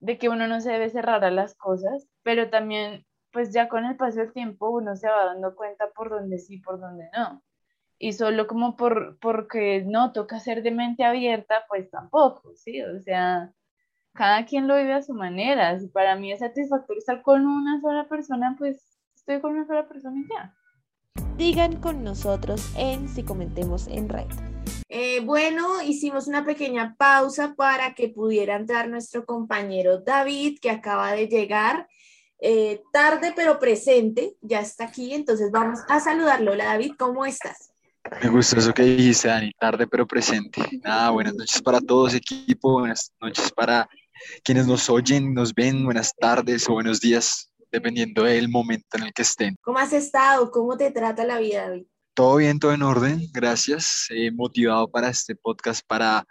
de que uno no se debe cerrar a las cosas, pero también, pues ya con el paso del tiempo uno se va dando cuenta por dónde sí, por dónde no. Y solo como por, porque no toca ser de mente abierta, pues tampoco, ¿sí? O sea, cada quien lo vive a su manera. Si para mí es satisfactorio estar con una sola persona, pues estoy con una sola persona y ya. Digan con nosotros en Si Comentemos en Red. Eh, bueno, hicimos una pequeña pausa para que pudiera entrar nuestro compañero David, que acaba de llegar eh, tarde pero presente, ya está aquí, entonces vamos a saludarlo. Hola David, ¿cómo estás? Me gustó eso que dijiste, Dani, tarde pero presente. Nada, buenas noches para todos, equipo, buenas noches para quienes nos oyen, nos ven, buenas tardes o buenos días, dependiendo del momento en el que estén. ¿Cómo has estado? ¿Cómo te trata la vida, David? Todo bien, todo en orden, gracias. Eh, motivado para este podcast, para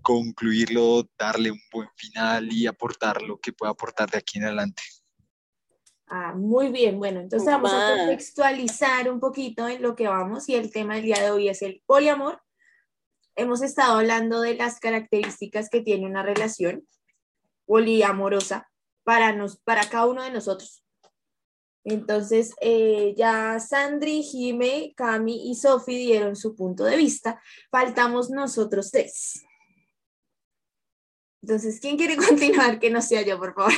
concluirlo, darle un buen final y aportar lo que pueda aportar de aquí en adelante. Ah, muy bien, bueno, entonces vamos a contextualizar un poquito en lo que vamos y el tema del día de hoy es el poliamor. Hemos estado hablando de las características que tiene una relación poliamorosa para, nos, para cada uno de nosotros. Entonces, eh, ya Sandri, Jime, Cami y Sofi dieron su punto de vista. Faltamos nosotros tres. Entonces, ¿quién quiere continuar? Que no sea yo, por favor.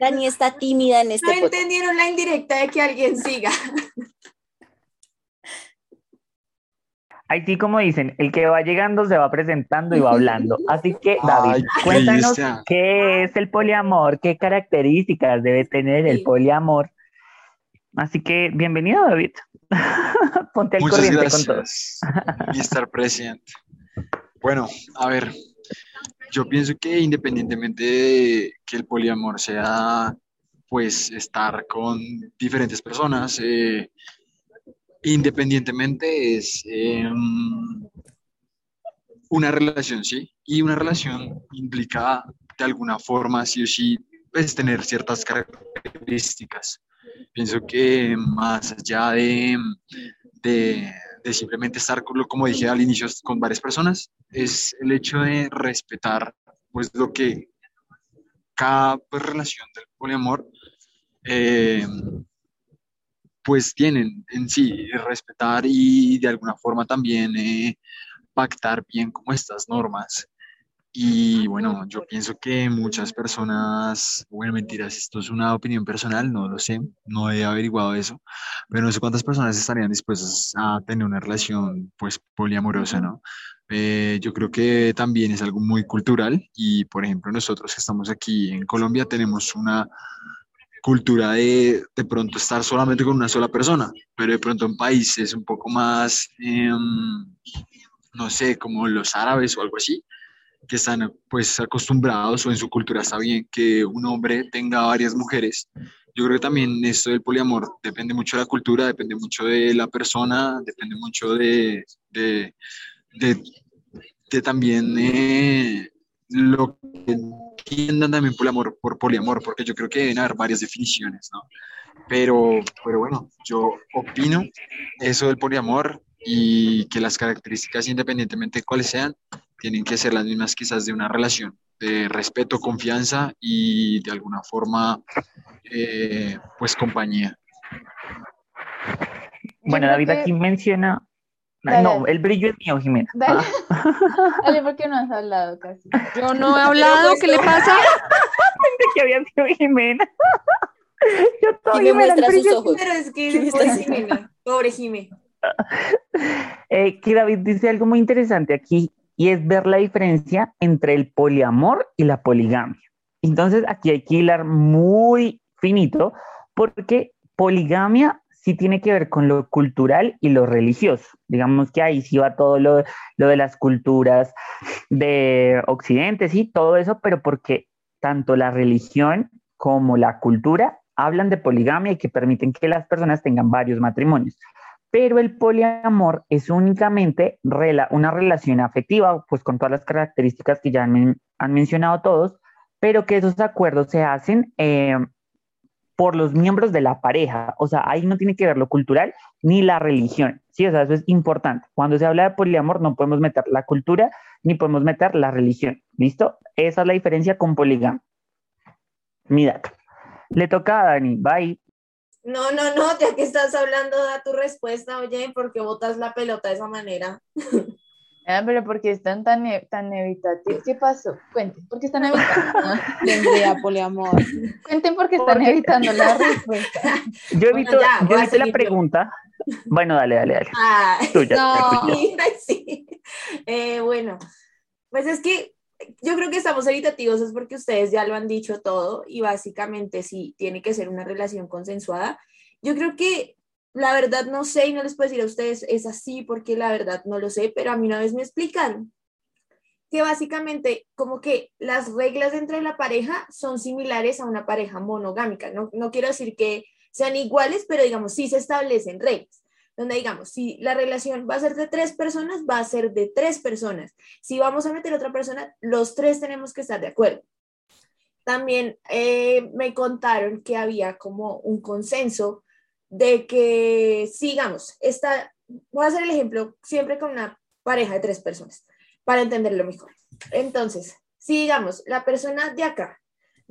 Dani está tímida en este No podcast. entendieron la indirecta de que alguien siga. Aquí, como dicen, el que va llegando se va presentando y va hablando. Así que, David, Ay, cuéntanos qué es el poliamor, qué características debe tener el poliamor. Así que, bienvenido, David. Ponte al Muchas corriente con todo. gracias, Mr. President. Bueno, a ver, yo pienso que independientemente de que el poliamor sea, pues, estar con diferentes personas, eh, independientemente es eh, una relación, ¿sí? Y una relación implica de alguna forma, sí o sí, pues, tener ciertas características. Pienso que más allá de, de, simplemente estar, como dije al inicio, con varias personas, es el hecho de respetar pues lo que cada pues, relación del poliamor eh, pues tienen en sí, respetar y de alguna forma también eh, pactar bien como estas normas. Y bueno, yo pienso que muchas personas, bueno, mentiras, esto es una opinión personal, no lo sé, no he averiguado eso, pero no sé cuántas personas estarían dispuestas a tener una relación pues poliamorosa, ¿no? Eh, yo creo que también es algo muy cultural y, por ejemplo, nosotros que estamos aquí en Colombia tenemos una cultura de de pronto estar solamente con una sola persona, pero de pronto en países un poco más, em, no sé, como los árabes o algo así, que están pues acostumbrados o en su cultura está bien que un hombre tenga varias mujeres. Yo creo que también esto del poliamor depende mucho de la cultura, depende mucho de la persona, depende mucho de, de, de, también eh, lo que entiendan también poliamor, por poliamor, porque yo creo que deben haber varias definiciones, ¿no? Pero, pero bueno, yo opino eso del poliamor y que las características, independientemente de cuáles sean, tienen que ser las mismas quizás de una relación, de respeto, confianza y de alguna forma, eh, pues compañía. Bueno, David aquí menciona. Dale, no, el brillo es mío, Jimena. Dale. Ah, Dale, ¿por qué no has hablado casi? Yo no he hablado, ¿qué le pasa? pensé que había sido Jimena. Yo todavía me muestra sus ojos. Pero es que ¿Qué me pobre Jimena, pobre Jime. Eh, que David dice algo muy interesante aquí y es ver la diferencia entre el poliamor y la poligamia. Entonces aquí hay que hilar muy finito porque poligamia sí tiene que ver con lo cultural y lo religioso. Digamos que ahí sí va todo lo, lo de las culturas de Occidente, sí, todo eso, pero porque tanto la religión como la cultura hablan de poligamia y que permiten que las personas tengan varios matrimonios pero el poliamor es únicamente rela- una relación afectiva, pues con todas las características que ya han, han mencionado todos, pero que esos acuerdos se hacen eh, por los miembros de la pareja, o sea, ahí no tiene que ver lo cultural ni la religión, ¿sí? O sea, eso es importante. Cuando se habla de poliamor no podemos meter la cultura ni podemos meter la religión, ¿listo? Esa es la diferencia con poligamia. Mi dato. Le toca a Dani, bye. No, no, no, ya que estás hablando, da tu respuesta, oye, porque botas la pelota de esa manera. Ah, pero ¿por qué están tan, e- tan evitativos? ¿Qué pasó? Cuenten, ¿por qué están evitando? Tendría poliamor. Cuenten por qué están Porque- evitando la respuesta. Yo Bueno, evito, ya, yo evito la yo. pregunta. Bueno, dale, dale, dale. Ah, Tuya, No. sí. Eh, bueno, pues es que yo creo que estamos evitativos es porque ustedes ya lo han dicho todo y básicamente sí, tiene que ser una relación consensuada. Yo creo que la verdad no sé y no les puedo decir a ustedes es así porque la verdad no lo sé, pero a mí una vez me explicaron que básicamente como que las reglas dentro de la pareja son similares a una pareja monogámica. No, no quiero decir que sean iguales, pero digamos, sí se establecen reglas. Donde digamos, si la relación va a ser de tres personas, va a ser de tres personas. Si vamos a meter otra persona, los tres tenemos que estar de acuerdo. También eh, me contaron que había como un consenso de que, sigamos, esta, voy a hacer el ejemplo siempre con una pareja de tres personas para entenderlo mejor. Entonces, si digamos, la persona de acá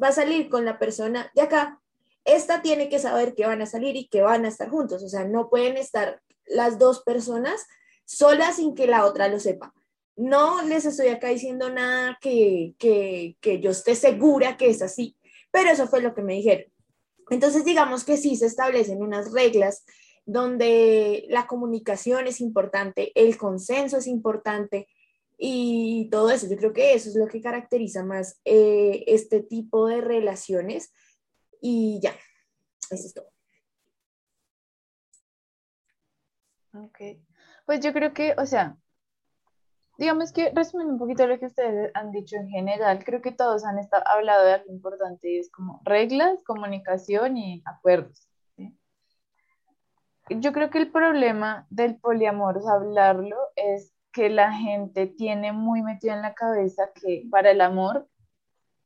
va a salir con la persona de acá, esta tiene que saber que van a salir y que van a estar juntos. O sea, no pueden estar las dos personas solas sin que la otra lo sepa. No les estoy acá diciendo nada que, que, que yo esté segura que es así, pero eso fue lo que me dijeron. Entonces, digamos que sí se establecen unas reglas donde la comunicación es importante, el consenso es importante, y todo eso. Yo creo que eso es lo que caracteriza más eh, este tipo de relaciones y ya, eso es todo. Ok, pues yo creo que, o sea, digamos que resumiendo un poquito lo que ustedes han dicho en general, creo que todos han estado, hablado de algo importante y es como reglas, comunicación y acuerdos. Yo creo que el problema del poliamor, o sea, hablarlo, es que la gente tiene muy metido en la cabeza que para el amor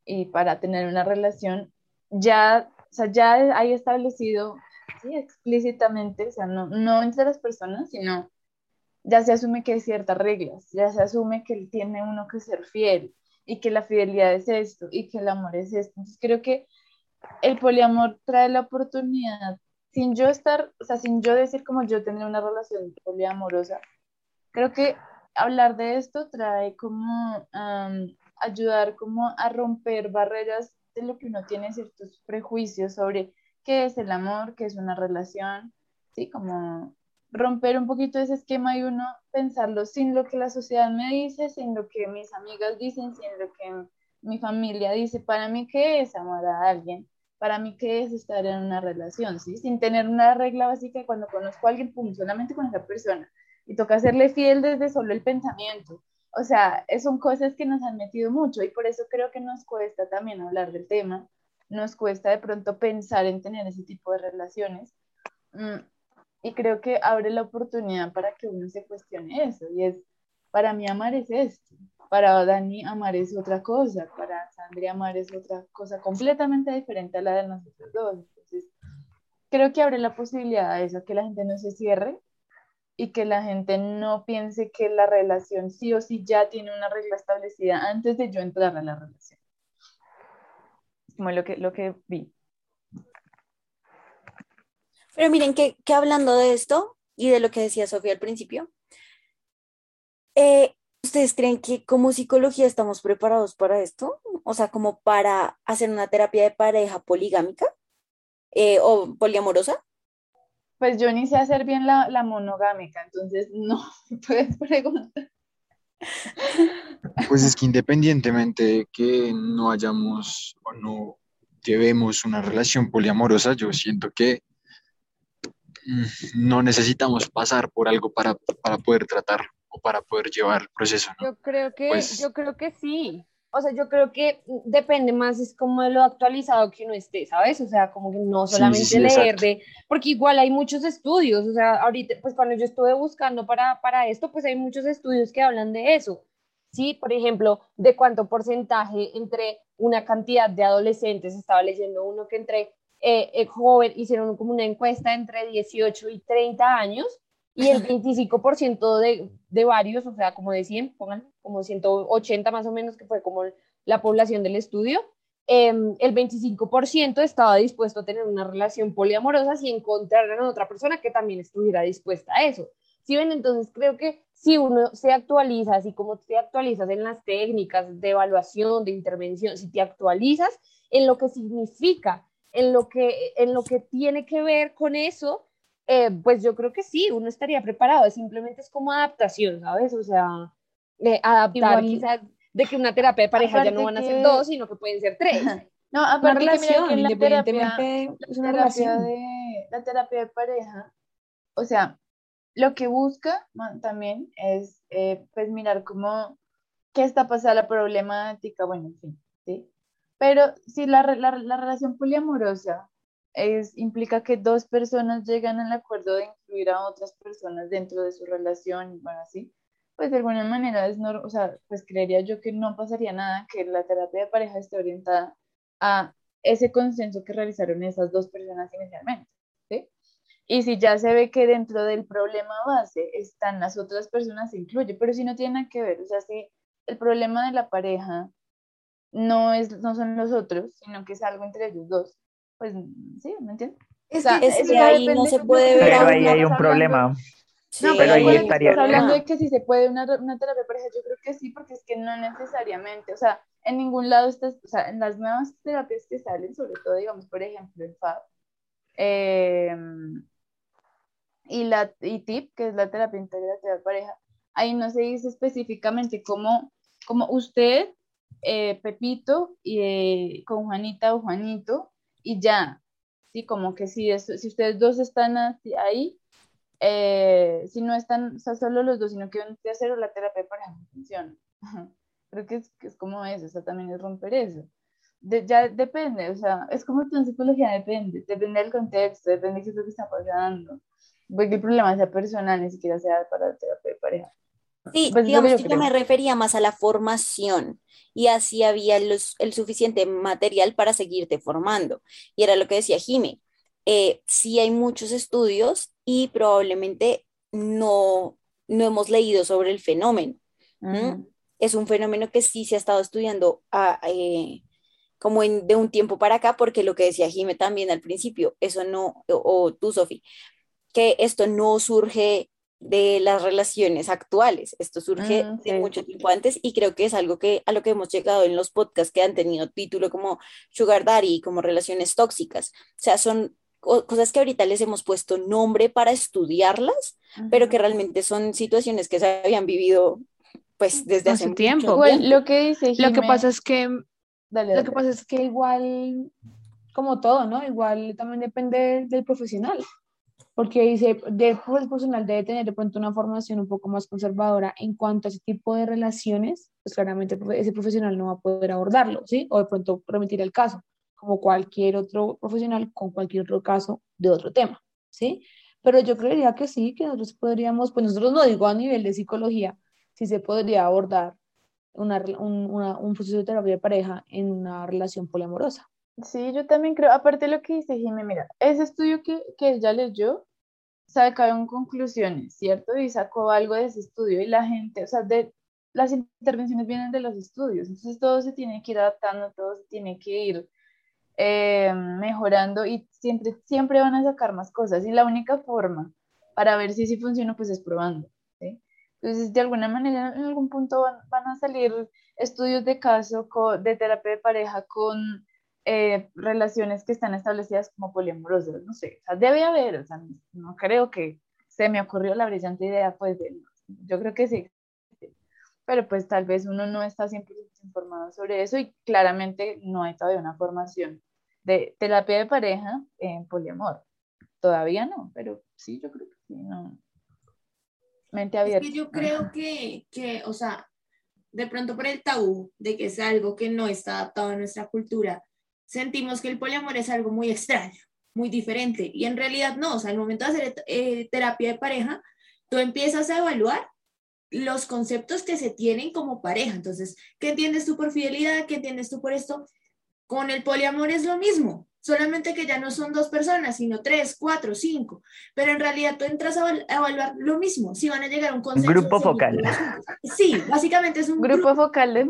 y para tener una relación ya, o sea, ya hay establecido explícitamente, o sea, no, no entre las personas, sino ya se asume que hay ciertas reglas, ya se asume que tiene uno que ser fiel y que la fidelidad es esto y que el amor es esto. Entonces creo que el poliamor trae la oportunidad, sin yo estar, o sea, sin yo decir como yo tener una relación poliamorosa, creo que hablar de esto trae como ayudar como a romper barreras de lo que uno tiene ciertos prejuicios sobre qué es el amor, qué es una relación, ¿sí? Como romper un poquito ese esquema y uno pensarlo sin lo que la sociedad me dice, sin lo que mis amigas dicen, sin lo que mi familia dice. Para mí, ¿qué es amar a alguien? Para mí, ¿qué es estar en una relación? Sin tener una regla básica cuando conozco a alguien, pum, solamente con esa persona y toca serle fiel desde solo el pensamiento. O sea, son cosas que nos han metido mucho y por eso creo que nos cuesta también hablar del tema, nos cuesta de pronto pensar en tener ese tipo de relaciones. Y creo que abre la oportunidad para que uno se cuestione eso. Y es, para mí amar es esto, para Dani amar es otra cosa, para Sandra amar es otra cosa completamente diferente a la de nosotros dos. Entonces, creo que abre la posibilidad a eso, que la gente no se cierre y que la gente no piense que la relación sí o sí ya tiene una regla establecida antes de yo entrar a la relación. Como lo que, lo que vi. Pero miren que, hablando de esto y de lo que decía Sofía al principio, eh, ¿ustedes creen que como psicología estamos preparados para esto? O sea, como para hacer una terapia de pareja poligámica eh, o poliamorosa. Pues yo ni sé hacer bien la, la monogámica, entonces no puedes preguntar. Pues es que independientemente de que no hayamos o no llevemos una relación poliamorosa, yo siento que no necesitamos pasar por algo para, para poder tratar o para poder llevar el proceso. Yo creo que, pues yo creo que sí o sea, yo creo que depende más, es como de lo actualizado que uno esté, ¿sabes? O sea, como que no solamente leer de, porque igual hay muchos estudios, o sea, ahorita, pues cuando yo estuve buscando para, para esto, pues hay muchos estudios que hablan de eso, ¿sí? Por ejemplo, de cuánto porcentaje entre una cantidad de adolescentes, estaba leyendo uno que entre eh, eh joven, hicieron como una encuesta entre 18 y 30 años, y el 25% de, de varios, o sea, como de 100, pongan como 180 más o menos, que fue como la población del estudio, em, el 25% estaba dispuesto a tener una relación poliamorosa si encontraran a otra persona que también estuviera dispuesta a eso. Si ven, entonces creo que si uno se actualiza, así como te actualizas en las técnicas de evaluación, de intervención, si te actualizas en lo que significa, en lo que, en lo que tiene que ver con eso, eh, pues yo creo que sí, uno estaría preparado, simplemente es como adaptación, ¿sabes? O sea, eh, adaptar quizás de que una terapia de pareja ya no van a ser dos, sino que pueden ser tres. No, aparte que, mira que la terapia, es una terapia de, la terapia de pareja o sea, lo que busca también es eh, pues mirar cómo, qué está pasando la problemática, bueno, en fin. Pero si la, la, la relación poliamorosa es, implica que dos personas llegan al acuerdo de incluir a otras personas dentro de su relación, bueno, así, pues de alguna manera es, no, o sea, pues creería yo que no pasaría nada que la terapia de pareja esté orientada a ese consenso que realizaron esas dos personas inicialmente, ¿sí? Y si ya se ve que dentro del problema base están las otras personas, se incluye, pero si no tiene nada que ver, o sea, si el problema de la pareja no, es, no son los otros, sino que es algo entre ellos dos, pues sí, ¿me entiendes? Es que, ahí no se puede ver. Pero ahí hay un problema. no, pero, ahí estaría. hablando de que si se puede una, una terapia de pareja, yo creo que sí, porque es que no necesariamente, o sea, en ningún lado estás, o sea, en las nuevas terapias que salen, sobre todo, digamos, por ejemplo, el FAB, eh, y la y TIP, que es la terapia integrativa de pareja, ahí no se dice específicamente cómo, cómo usted, eh, Pepito, y eh, con Juanita o Juanito, y ya, ¿sí? Como que si, si ustedes dos están ahí, eh, si no están, o solo los dos, sino que a hacer la terapia de pareja no funciona. Creo que es, como eso, o sea, también es romper eso. ya depende, o sea, es como tu psicología, depende, depende del contexto, depende de qué es lo que está pasando, porque el problema sea personal, ni siquiera sea para la terapia de pareja. Sí, pues digamos que yo me refería más a la formación y así había los, el suficiente material para seguirte formando. Y era lo que decía Jime, eh, sí hay muchos estudios y probablemente no, no hemos leído sobre el fenómeno. Es un fenómeno que sí se ha estado estudiando a, eh, como en, de un tiempo para acá, porque lo que decía Jime también al principio, eso no, o, o tú, Sofi, que esto no surge de las relaciones actuales. Esto surge mm, de mucho tiempo antes y creo que es algo que a lo que hemos llegado en los podcasts que han tenido título como Sugar Daddy, como relaciones tóxicas. O sea, son cosas que ahorita les hemos puesto nombre para estudiarlas, pero que realmente son situaciones que se habían vivido pues desde hace, tiempo. lo que dice Lo que pasa es que lo que pasa es que igual como todo, ¿no? Igual también depende del profesional porque dice, de, el personal debe tener de pronto una formación un poco más conservadora en cuanto a ese tipo de relaciones, pues claramente ese profesional no va a poder abordarlo, ¿sí? O de pronto remitir el caso, como cualquier otro profesional con cualquier otro caso de otro tema, ¿sí? Pero yo creería que sí, que nosotros podríamos, pues nosotros no digo a nivel de psicología, si se podría abordar una, un, un proceso de terapia de pareja en una relación poliamorosa. Sí, yo también creo, aparte de lo que dice Jimé, mira, ese estudio que, que ella leyó, sacaron conclusiones, ¿cierto? Y sacó algo de ese estudio y la gente, o sea, de, las intervenciones vienen de los estudios, entonces todo se tiene que ir adaptando, todo se tiene que ir eh, mejorando y siempre, siempre van a sacar más cosas y la única forma para ver si sí funciona pues es probando. Entonces, de alguna manera, en algún punto van, van a salir estudios de caso de terapia de pareja con eh, relaciones que están establecidas como poliamorosas, no sé, o sea, debe haber, o sea, no creo que se me ocurrió la brillante idea, pues, de, yo creo que sí, pero pues tal vez uno no está siempre informado sobre eso y claramente no hay todavía una formación de terapia de pareja en poliamor. Todavía no, pero sí, yo creo que sí, no. Mente abierta. Es que yo creo que, que, o sea, de pronto por el tabú de que es algo que no está adaptado a nuestra cultura, sentimos que el poliamor es algo muy extraño, muy diferente. Y en realidad no, o sea, al momento de hacer eh, terapia de pareja, tú empiezas a evaluar los conceptos que se tienen como pareja. Entonces, ¿qué entiendes tú por fidelidad? ¿Qué entiendes tú por esto? Con el poliamor es lo mismo solamente que ya no son dos personas, sino tres, cuatro, cinco, pero en realidad tú entras a evaluar lo mismo, si van a llegar a un consenso. Grupo focal. Sí, básicamente es un grupo, focal de...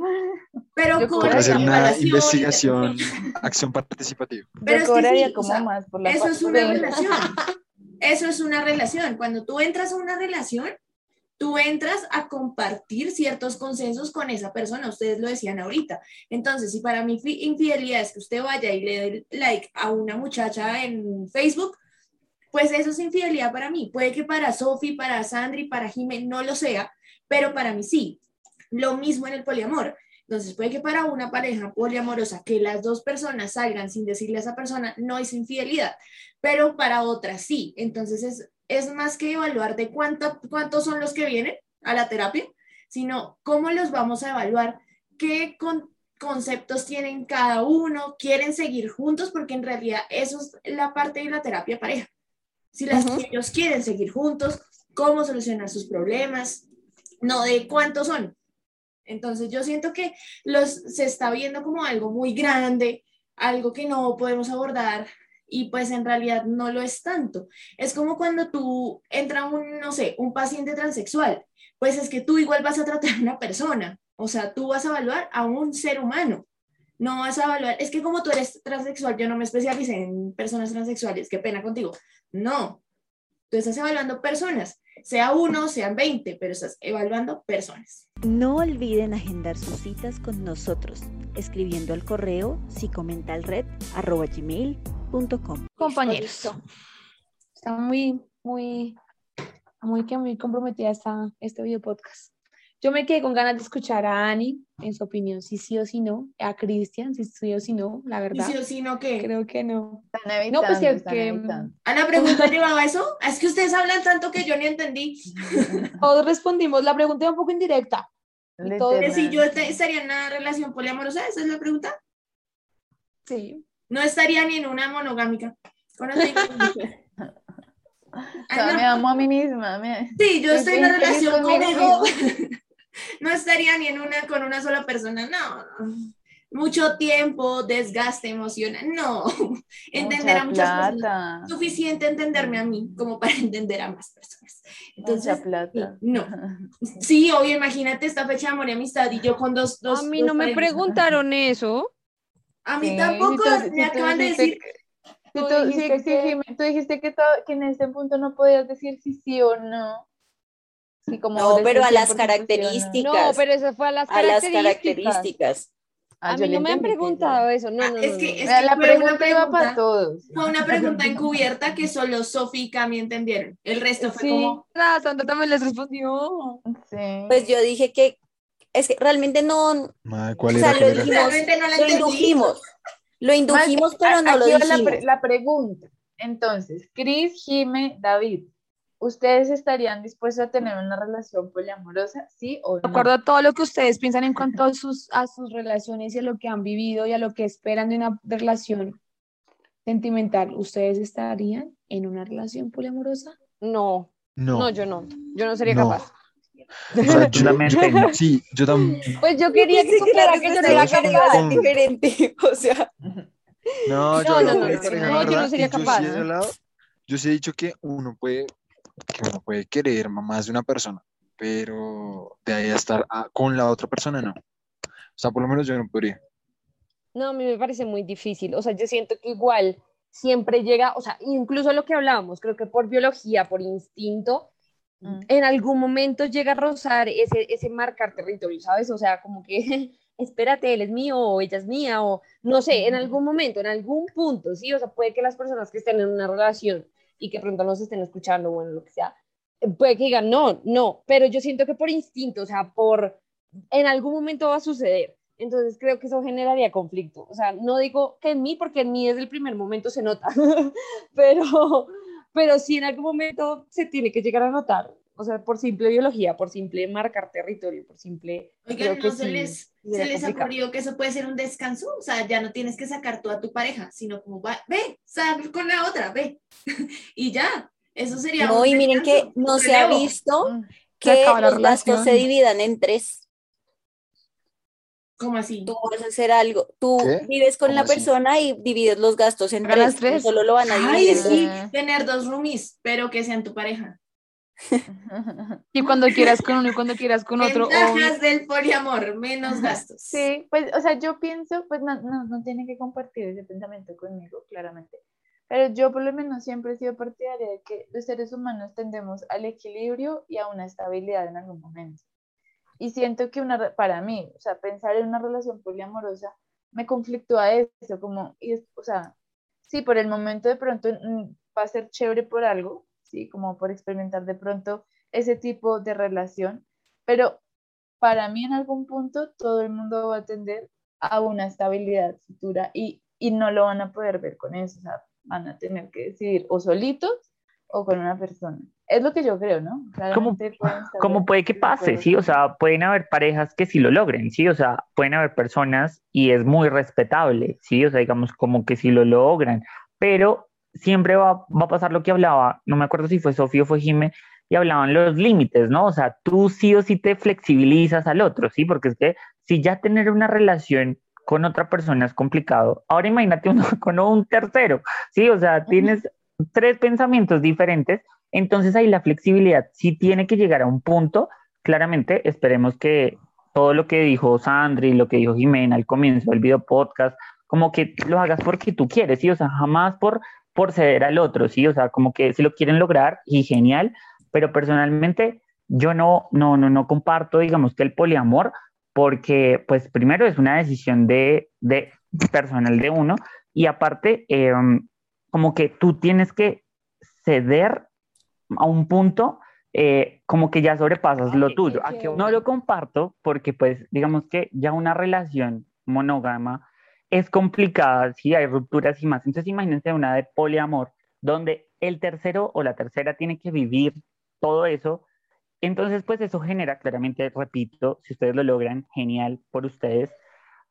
Pero con hacer una investigación, acción participativa. Pero es que eso es una relación. Eso es una relación. Cuando tú entras a una relación, tú entras a compartir ciertos consensos con esa persona, ustedes lo decían ahorita. Entonces, si para mí infidelidad es que usted vaya y le dé like a una muchacha en Facebook, pues eso es infidelidad para mí. Puede que para Sofi, para Sandri, para Jimé no lo sea, pero para mí sí. Lo mismo en el poliamor. Entonces, puede que para una pareja poliamorosa que las dos personas salgan sin decirle a esa persona no es infidelidad, pero para otra sí. Entonces, es es más que evaluar de cuánto, cuántos son los que vienen a la terapia, sino cómo los vamos a evaluar, qué conceptos tienen cada uno, quieren seguir juntos, porque en realidad eso es la parte de la terapia pareja. Si las, ellos quieren seguir juntos, cómo solucionar sus problemas, no de cuántos son. Entonces yo siento que los se está viendo como algo muy grande, algo que no podemos abordar y pues en realidad no lo es tanto. Es como cuando tú entra un, no sé, un paciente transexual, pues es que tú igual vas a tratar a una persona, o sea, tú vas a evaluar a un ser humano, no vas a evaluar, es que como tú eres transexual, yo no me especialicé en personas transexuales, qué pena contigo, no, tú estás evaluando personas, sea uno, sean 20, pero estás evaluando personas. No olviden agendar sus citas con nosotros, escribiendo al correo psicomentalred.com. Compañeros, está muy, muy, muy, que muy comprometida esta, este video podcast. Yo me quedé con ganas de escuchar a Ani en su opinión, si sí o si no, a Cristian, si sí o si no, la verdad. ¿Y sí o si no qué? Creo que no. Están evitando, No, pues es que- evitando. ¿A la pregunta llevaba eso? Es que ustedes hablan tanto que yo ni entendí. Todos respondimos, la pregunta era un poco indirecta. Y todo- Que si yo estaría en una relación poliamorosa, esa es la pregunta. Sí. No estaría ni en una monogámica. Con eso digo- O sea, no. me amo a mí misma. me- Sí, yo estoy en una relación conmigo. No estaría ni en una con una sola persona, no. Mucho tiempo, desgaste emocional, no. Entender Mucha a muchas personas. Suficiente entenderme a mí como para entender a más personas. Entonces, Mucha plata. no. Sí, obvio, imagínate esta fecha de amor y amistad y yo con dos, dos a mí dos no me preguntaron eso. A mí Sí, tampoco, si tú- si me acaban de decir. que- Tú dijiste sí, que- Jimé, tú dijiste que, en este punto no podías decir si sí o no. Sí, como No, pero a las 100% sí o no. características. No, pero eso fue a las a las características. características. Ah, A mí no me han preguntado eso. No, Ah, no, es no, que- es la fue una pregunta iba para todos. Fue una pregunta encubierta que solo Sofi y Cami entendieron. El resto fue Sí, como. la Sandra también les respondió. Sí. Pues yo dije que es que realmente no, Madre, ¿cuál o sea, ¿Cuál lo era? dijimos, Realmente no la lo indujimos, lo indujimos, Más- pero no lo la, dijimos. pre- la pregunta. Entonces, Cris, Jime, David, ¿ustedes estarían dispuestos a tener una relación poliamorosa? ¿Sí o De no? acuerdo a todo lo que ustedes piensan en cuanto a sus, a sus relaciones y a lo que han vivido y a lo que esperan de una relación sentimental, ¿ustedes estarían en una relación poliamorosa? No, No, no, yo no. Yo no sería No. capaz. O sea, yo- sí, yo también. Pues yo quería que supiera que yo no era capaz. diferente, o sea, No, yo No, no, no, yo no sería capaz. yo sí he dicho que uno puede, que uno puede querer más de una persona, pero de ahí a estar ah, con la otra persona no. O sea, por lo menos yo no podría. No, a mí me parece muy difícil. O sea, yo siento que igual siempre llega, o sea, incluso lo que hablábamos, creo que por biología, por instinto. En algún momento llega a rozar ese, ese marcar territorio, ¿sabes? O sea, como que, espérate, él es mío o ella es mía, o no sé, en algún momento, en algún punto, ¿sí? O sea, puede que las personas que estén en una relación y que pronto nos estén escuchando, bueno, lo que sea, puede que digan, no, no, pero yo siento que por instinto, o sea, por, en algún momento va a suceder. Entonces creo que eso generaría conflicto. O sea, no digo que en mí, porque en mí desde el primer momento se nota, pero, pero sí en algún momento se tiene que llegar a notar. O sea, por simple biología, por simple marcar territorio, por simple... Oigan, creo que ¿no se sí, les, se les ocurrido que eso puede ser un descanso? O sea, ya no tienes que sacar tú a tu pareja, sino como, va, ve, sal con la otra, ve. y ya, eso sería no, un y miren que no se ha visto que los gastos se dividan en tres. ¿Cómo así? Tú vas a hacer algo, tú ¿Qué? vives con ¿Cómo la así? persona y divides los gastos en Hagan las tres, tres. solo lo van a Ay, dividir dos. sí, tener dos roomies, pero que sean tu pareja. Y cuando quieras con uno y cuando quieras con otro. o- Ventajas del poliamor, menos gastos. Sí, pues, o sea, yo pienso, pues no, no, no tiene que compartir ese pensamiento conmigo, claramente. Pero yo por lo menos siempre he sido partidaria de que los seres humanos tendemos al equilibrio y a una estabilidad en algún momento. Y siento que una, para mí, o sea, pensar en una relación poliamorosa me conflictúa eso, como, y es- o sea, sí, por el momento de pronto mm, va a ser chévere por algo, sí, como por experimentar de pronto ese tipo de relación, pero para mí en algún punto todo el mundo va a tender a una estabilidad futura y, y no lo van a poder ver con eso, o sea, van a tener que decidir o solitos o con una persona. Es lo que yo creo, ¿no? Estar como puede que pase, sí, o sea, pueden haber parejas que sí lo logren, sí, o sea, pueden haber personas y es muy respetable, sí, o sea, digamos como que sí lo logran, pero siempre va, va a pasar lo que hablaba, no me acuerdo si fue Sofía o fue Jime, y hablaban los límites, ¿no? O sea, tú sí o sí te flexibilizas al otro, ¿sí? Porque es que si ya tener una relación con otra persona es complicado, ahora imagínate uno con un tercero, ¿sí? O sea, tienes tres pensamientos diferentes, entonces ahí la flexibilidad sí tiene que llegar a un punto, claramente esperemos que todo lo que dijo Sandri, lo que dijo Jimena al comienzo del video podcast, como que lo hagas porque tú quieres, ¿sí? O sea, jamás por, por ceder al otro, ¿sí? O sea, como que si lo quieren lograr y genial, pero personalmente yo no, no, no, no comparto, digamos, que el poliamor, porque pues primero es una decisión de, de personal de uno y aparte eh, como que tú tienes que ceder a un punto eh, como que ya sobrepasas lo tuyo. qué A que no lo comparto porque pues digamos que ya una relación monógama es complicada, sí, hay rupturas y más. Entonces imagínense una de poliamor donde el tercero o la tercera tiene que vivir todo eso. Entonces pues eso genera claramente, repito, si ustedes lo logran, genial por ustedes.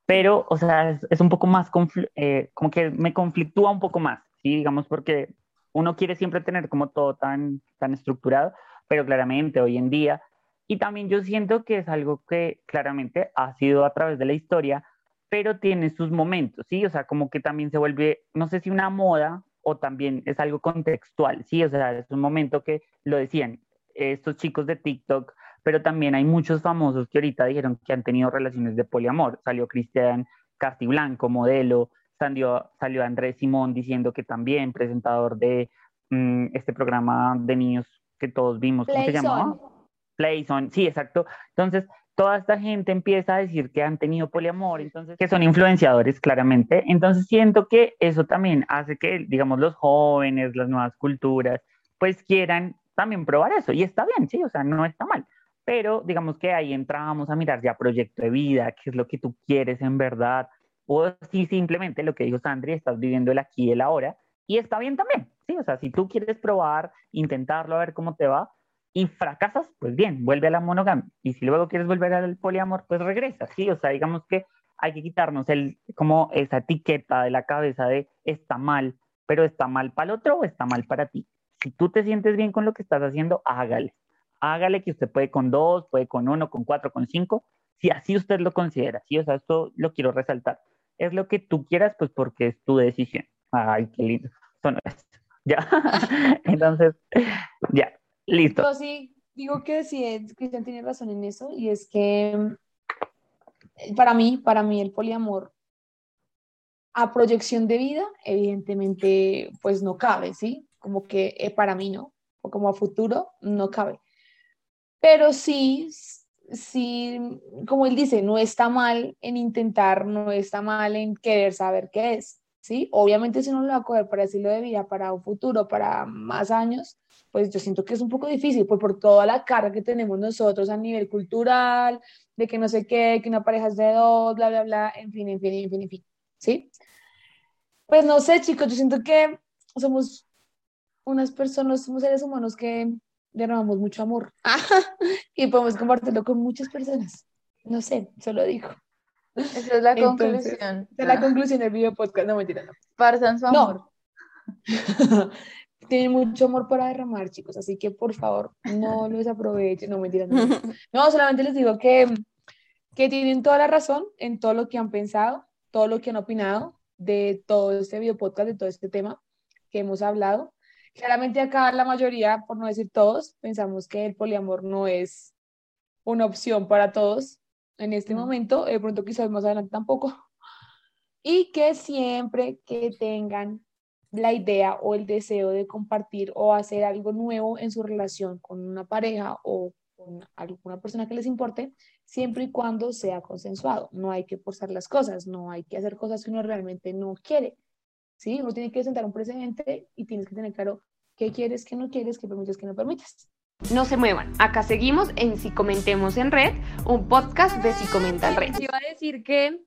Pero, o sea, es, es un poco más, eh, como que me conflictúa un poco más, ¿sí? Digamos, porque uno quiere siempre tener como todo tan, tan estructurado, pero claramente hoy en día, y también yo siento que es algo que claramente ha sido a través de la historia, pero tiene sus momentos, ¿sí? O sea, como que también se vuelve, no sé si una moda o también es algo contextual, ¿sí? O sea, es un momento que lo decían estos chicos de TikTok, pero también hay muchos famosos que ahorita dijeron que han tenido relaciones de poliamor. Salió Cristian Castiblanco, modelo, salió, salió Andrés Simón diciendo que también presentador de mm, este programa de niños que todos vimos, ¿cómo se Playzone. llamaba? Playzone, sí, exacto. Entonces, toda esta gente empieza a decir que han tenido poliamor, entonces, que son influenciadores, claramente. Entonces, siento que eso también hace que, digamos, los jóvenes, las nuevas culturas, pues quieran también probar eso. Y está bien, sí, o sea, no está mal. Pero digamos que ahí entramos a mirar ya proyecto de vida, qué es lo que tú quieres en verdad, o si simplemente lo que dijo Sandri, estás viviendo el aquí y el ahora, y está bien también, sí, o sea, si tú quieres probar, intentarlo, a ver cómo te va, y fracasas, pues bien, vuelve a la monogamia, y si luego quieres volver al poliamor, pues regresa, sí, o sea, digamos que hay que quitarnos el, como esa etiqueta de la cabeza de está mal, pero está mal para el otro o está mal para ti. Si tú te sientes bien con lo que estás haciendo, hágale hágale que usted puede con dos, puede con uno, con cuatro, con cinco, si así usted lo considera, ¿sí? O sea, esto lo quiero resaltar. Es lo que tú quieras, pues porque es tu decisión. Ay, qué lindo. Son Ya. Entonces, ya, listo. Yo sí digo que sí, es- Cristian tiene razón en eso, y es que mm, para mí, para mí el poliamor a proyección de vida, evidentemente, pues no cabe, ¿sí? Como que eh, para mí no, o como a futuro, no cabe. Pero sí, sí, como él dice, no está mal en intentar, no está mal en querer saber qué es, ¿sí? Obviamente si uno lo va a coger para estilo de vida, para un futuro, para más años, pues yo siento que es un poco difícil, pues por toda la carga que tenemos nosotros a nivel cultural, de que no sé qué, que una pareja es de dos, bla, bla, bla, en fin, en fin, en fin, en fin, ¿sí? Pues no sé, chicos, yo siento que somos unas personas, somos seres humanos que derramamos mucho amor y podemos compartirlo con muchas personas. No sé, solo digo. Esa es la Entonces, conclusión. Esa es la Ah, conclusión del video podcast. No, mentira, no. Parzan su amor. No. Tienen mucho amor para derramar, chicos, así que por favor no lo desaprovechen. No, mentira, no. No, solamente les digo que, que tienen toda la razón en todo lo que han pensado, todo lo que han opinado de todo este video podcast, de todo este tema que hemos hablado. Claramente acá la mayoría, por no decir todos, pensamos que el poliamor no es una opción para todos en este momento, de pronto quizás más adelante tampoco. Y que siempre que tengan la idea o el deseo de compartir o hacer algo nuevo en su relación con una pareja o con alguna persona que les importe, siempre y cuando sea consensuado. No hay que forzar las cosas, no hay que hacer cosas que uno realmente no quiere. ¿Sí? Uno tiene que sentar un precedente y tienes que tener claro qué quieres, qué no quieres, qué permites, qué no permites. No se muevan, acá seguimos en Si Comentemos en Red, un podcast de Si Comenta en Red. Iba a decir que,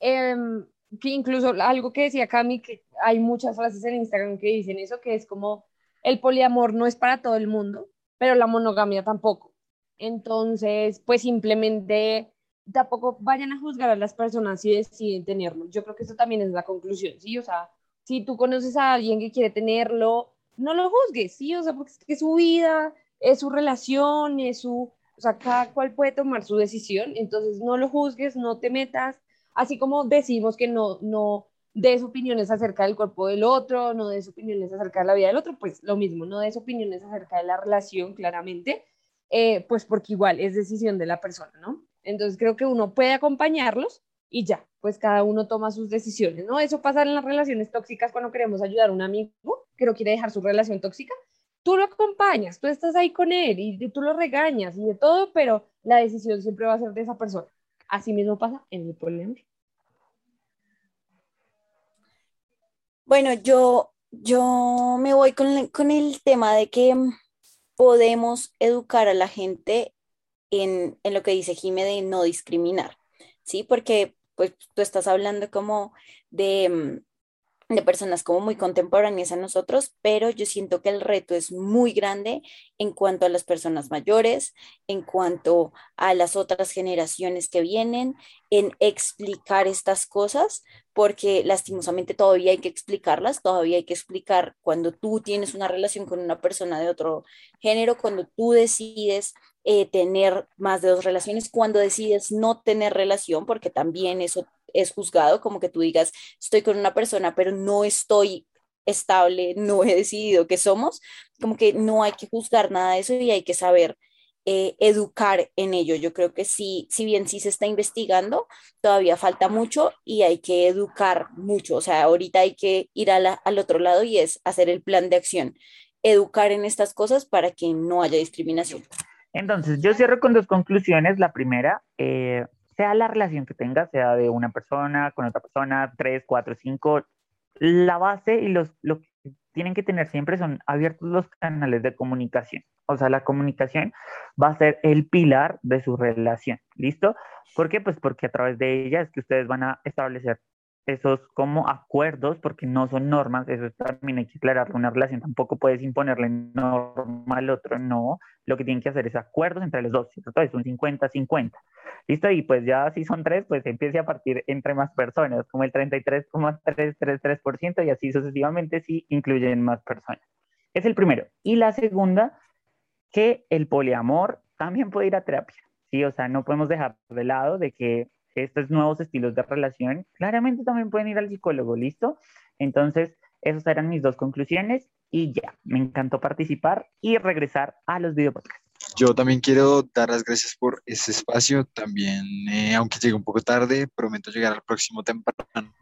em, que incluso algo que decía Cami, que hay muchas frases en Instagram que dicen eso, que es como el poliamor no es para todo el mundo, pero la monogamia tampoco. Entonces, pues simplemente tampoco vayan a juzgar a las personas si deciden tenerlo. Yo creo que eso también es la conclusión, ¿sí? O sea, si tú conoces a alguien que quiere tenerlo, no lo juzgues, ¿sí? O sea, porque es su vida, es su relación, es su, o sea, cada cual puede tomar su decisión, entonces no lo juzgues, no te metas, así como decimos que no, no des opiniones acerca del cuerpo del otro, no des opiniones acerca de la vida del otro, pues lo mismo, no des opiniones acerca de la relación, claramente, eh, pues porque igual es decisión de la persona, ¿no? Entonces creo que uno puede acompañarlos y ya, pues cada uno toma sus decisiones, ¿no? Eso pasa en las relaciones tóxicas cuando queremos ayudar a un amigo que no quiere dejar su relación tóxica. Tú lo acompañas, tú estás ahí con él y tú lo regañas y de todo, pero la decisión siempre va a ser de esa persona. Así mismo pasa en el poliamor. Bueno, yo, yo me voy con, con el tema de que podemos educar a la gente en, en lo que dice Jime de no discriminar, ¿sí? Porque pues tú estás hablando como de, mm, de personas como muy contemporáneas a nosotros, pero yo siento que el reto es muy grande en cuanto a las personas mayores, en cuanto a las otras generaciones que vienen, en explicar estas cosas, porque lastimosamente todavía hay que explicarlas, todavía hay que explicar cuando tú tienes una relación con una persona de otro género, cuando tú decides eh, tener más de dos relaciones, cuando decides no tener relación, porque también eso es juzgado, como que tú digas, estoy con una persona, pero no estoy estable, no he decidido que somos, como que no hay que juzgar nada de eso y hay que saber eh, educar en ello. Yo creo que sí, si bien sí se está investigando, todavía falta mucho y hay que educar mucho. O sea, ahorita hay que ir al otro lado y es hacer el plan de acción, educar en estas cosas para que no haya discriminación. Entonces, yo cierro con dos conclusiones. La primera, eh, sea la relación que tenga, sea de una persona con otra persona, tres, cuatro, cinco, la base y los, lo que tienen que tener siempre son abiertos los canales de comunicación. O sea, la comunicación va a ser el pilar de su relación. ¿Listo? ¿Por qué? Pues porque a través de ella es que ustedes van a establecer esos como acuerdos, porque no son normas, eso también hay que aclararlo, una relación tampoco puedes imponerle norma al otro, no, lo que tienen que hacer es acuerdos entre los dos, ¿cierto? Es un 50-50, ¿listo? Y pues ya si son tres, pues empiece a partir entre más personas, como el 33,333% y así sucesivamente si incluyen más personas. Es el primero. Y la segunda, que el poliamor también puede ir a terapia, ¿sí? O sea, no podemos dejar de lado de que estos nuevos estilos de relación, claramente también pueden ir al psicólogo, ¿listo? Entonces, esas eran mis dos conclusiones y ya, me encantó participar y regresar a los videopodcasts. Yo también quiero dar las gracias por ese espacio. También, eh, aunque llegue un poco tarde, prometo llegar al próximo temprano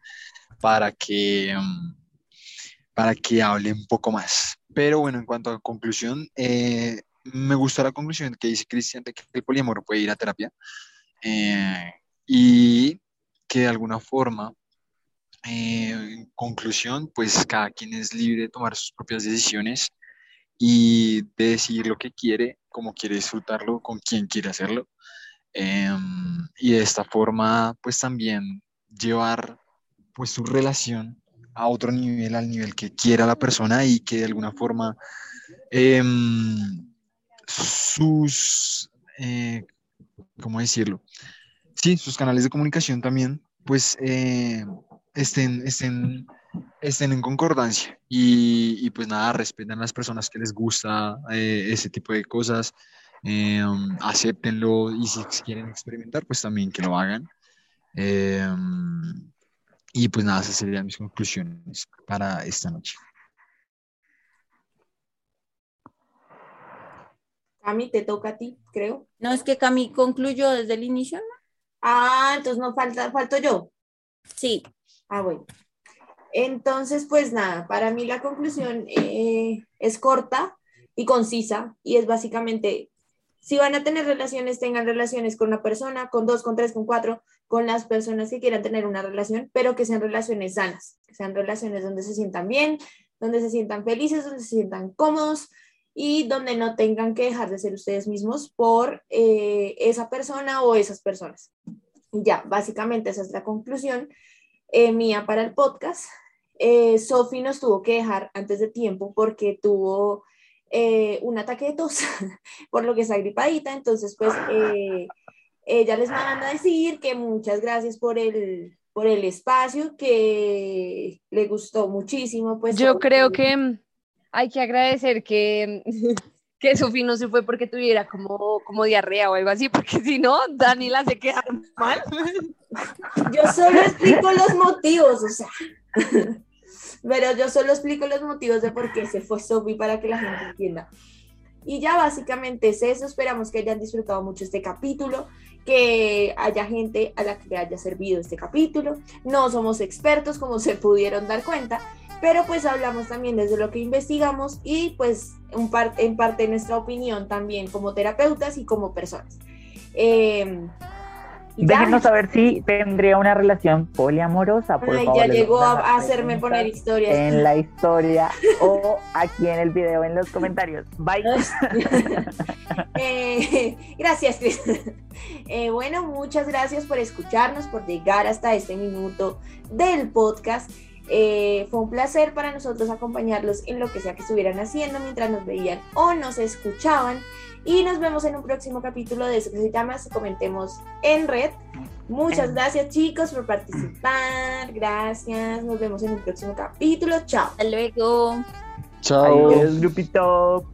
para que, mm, para que hable un poco más. Pero bueno, en cuanto a conclusión, eh, me gustó la conclusión que dice Cristian de que el poliamor puede ir a terapia. Eh, y que de alguna forma, eh, en conclusión, pues cada quien es libre de tomar sus propias decisiones y de decidir lo que quiere, cómo quiere disfrutarlo, con quién quiere hacerlo. Em, y de esta forma, pues también llevar pues su relación a otro nivel, al nivel que quiera la persona y que de alguna forma em, sus, eh, ¿cómo decirlo? Sí, sus canales de comunicación también, pues eh, estén, estén, estén en concordancia y, y, pues nada, respeten a las personas que les gusta eh, ese tipo de cosas, eh, acéptenlo y si quieren experimentar, pues también que lo hagan. y pues nada, esas serían mis conclusiones para esta noche. Cami, te toca a ti, creo. No, es que Cami concluyó desde el inicio, ¿no? Ah, entonces no falta, falto yo. Sí. Ah, bueno. Entonces, pues nada, para mí la conclusión eh, es corta y concisa y es básicamente, si van a tener relaciones, tengan relaciones con una persona, con dos, con tres, con cuatro, con las personas que quieran tener una relación, pero que sean relaciones sanas, que sean relaciones donde se sientan bien, donde se sientan felices, donde se sientan cómodos y donde no tengan que dejar de ser ustedes mismos por eh, esa persona o esas personas. Ya, básicamente esa es la conclusión eh, mía para el podcast. eh, Sophie nos tuvo que dejar antes de tiempo porque tuvo eh, un ataque de tos, por lo que está gripadita, entonces pues ella les manda a decir que muchas gracias por el, por el espacio, que le gustó muchísimo. Pues, Yo creo que hay que agradecer que, que Sofi no se fue porque tuviera como, como diarrea o algo así, porque si no, Dani la hace quedar mal. Yo solo explico los motivos, o sea. Pero yo solo explico los motivos de por qué se fue Sophie para que la gente entienda. Y ya básicamente es eso. Esperamos que hayan disfrutado mucho este capítulo, que haya gente a la que le haya servido este capítulo. No somos expertos, como se pudieron dar cuenta, pero pues hablamos también desde lo que investigamos y pues un en parte nuestra opinión también como terapeutas y como personas. Eh, Déjenos saber si tendría una relación poliamorosa, por Ay, ya llegó a hacerme poner historias. En la historia o aquí en el video, en los comentarios. Bye. eh, gracias, Cris. Eh, bueno, muchas gracias por escucharnos, por llegar hasta este minuto del podcast. Eh, fue un placer para nosotros acompañarlos en lo que sea que estuvieran haciendo mientras nos veían o nos escuchaban. Y nos vemos en un próximo capítulo de eso que se llama Si Comentemos en Red. Muchas gracias chicos por participar. Gracias. Nos vemos en un próximo capítulo. Chao. Hasta luego. Chao. Adiós, grupito.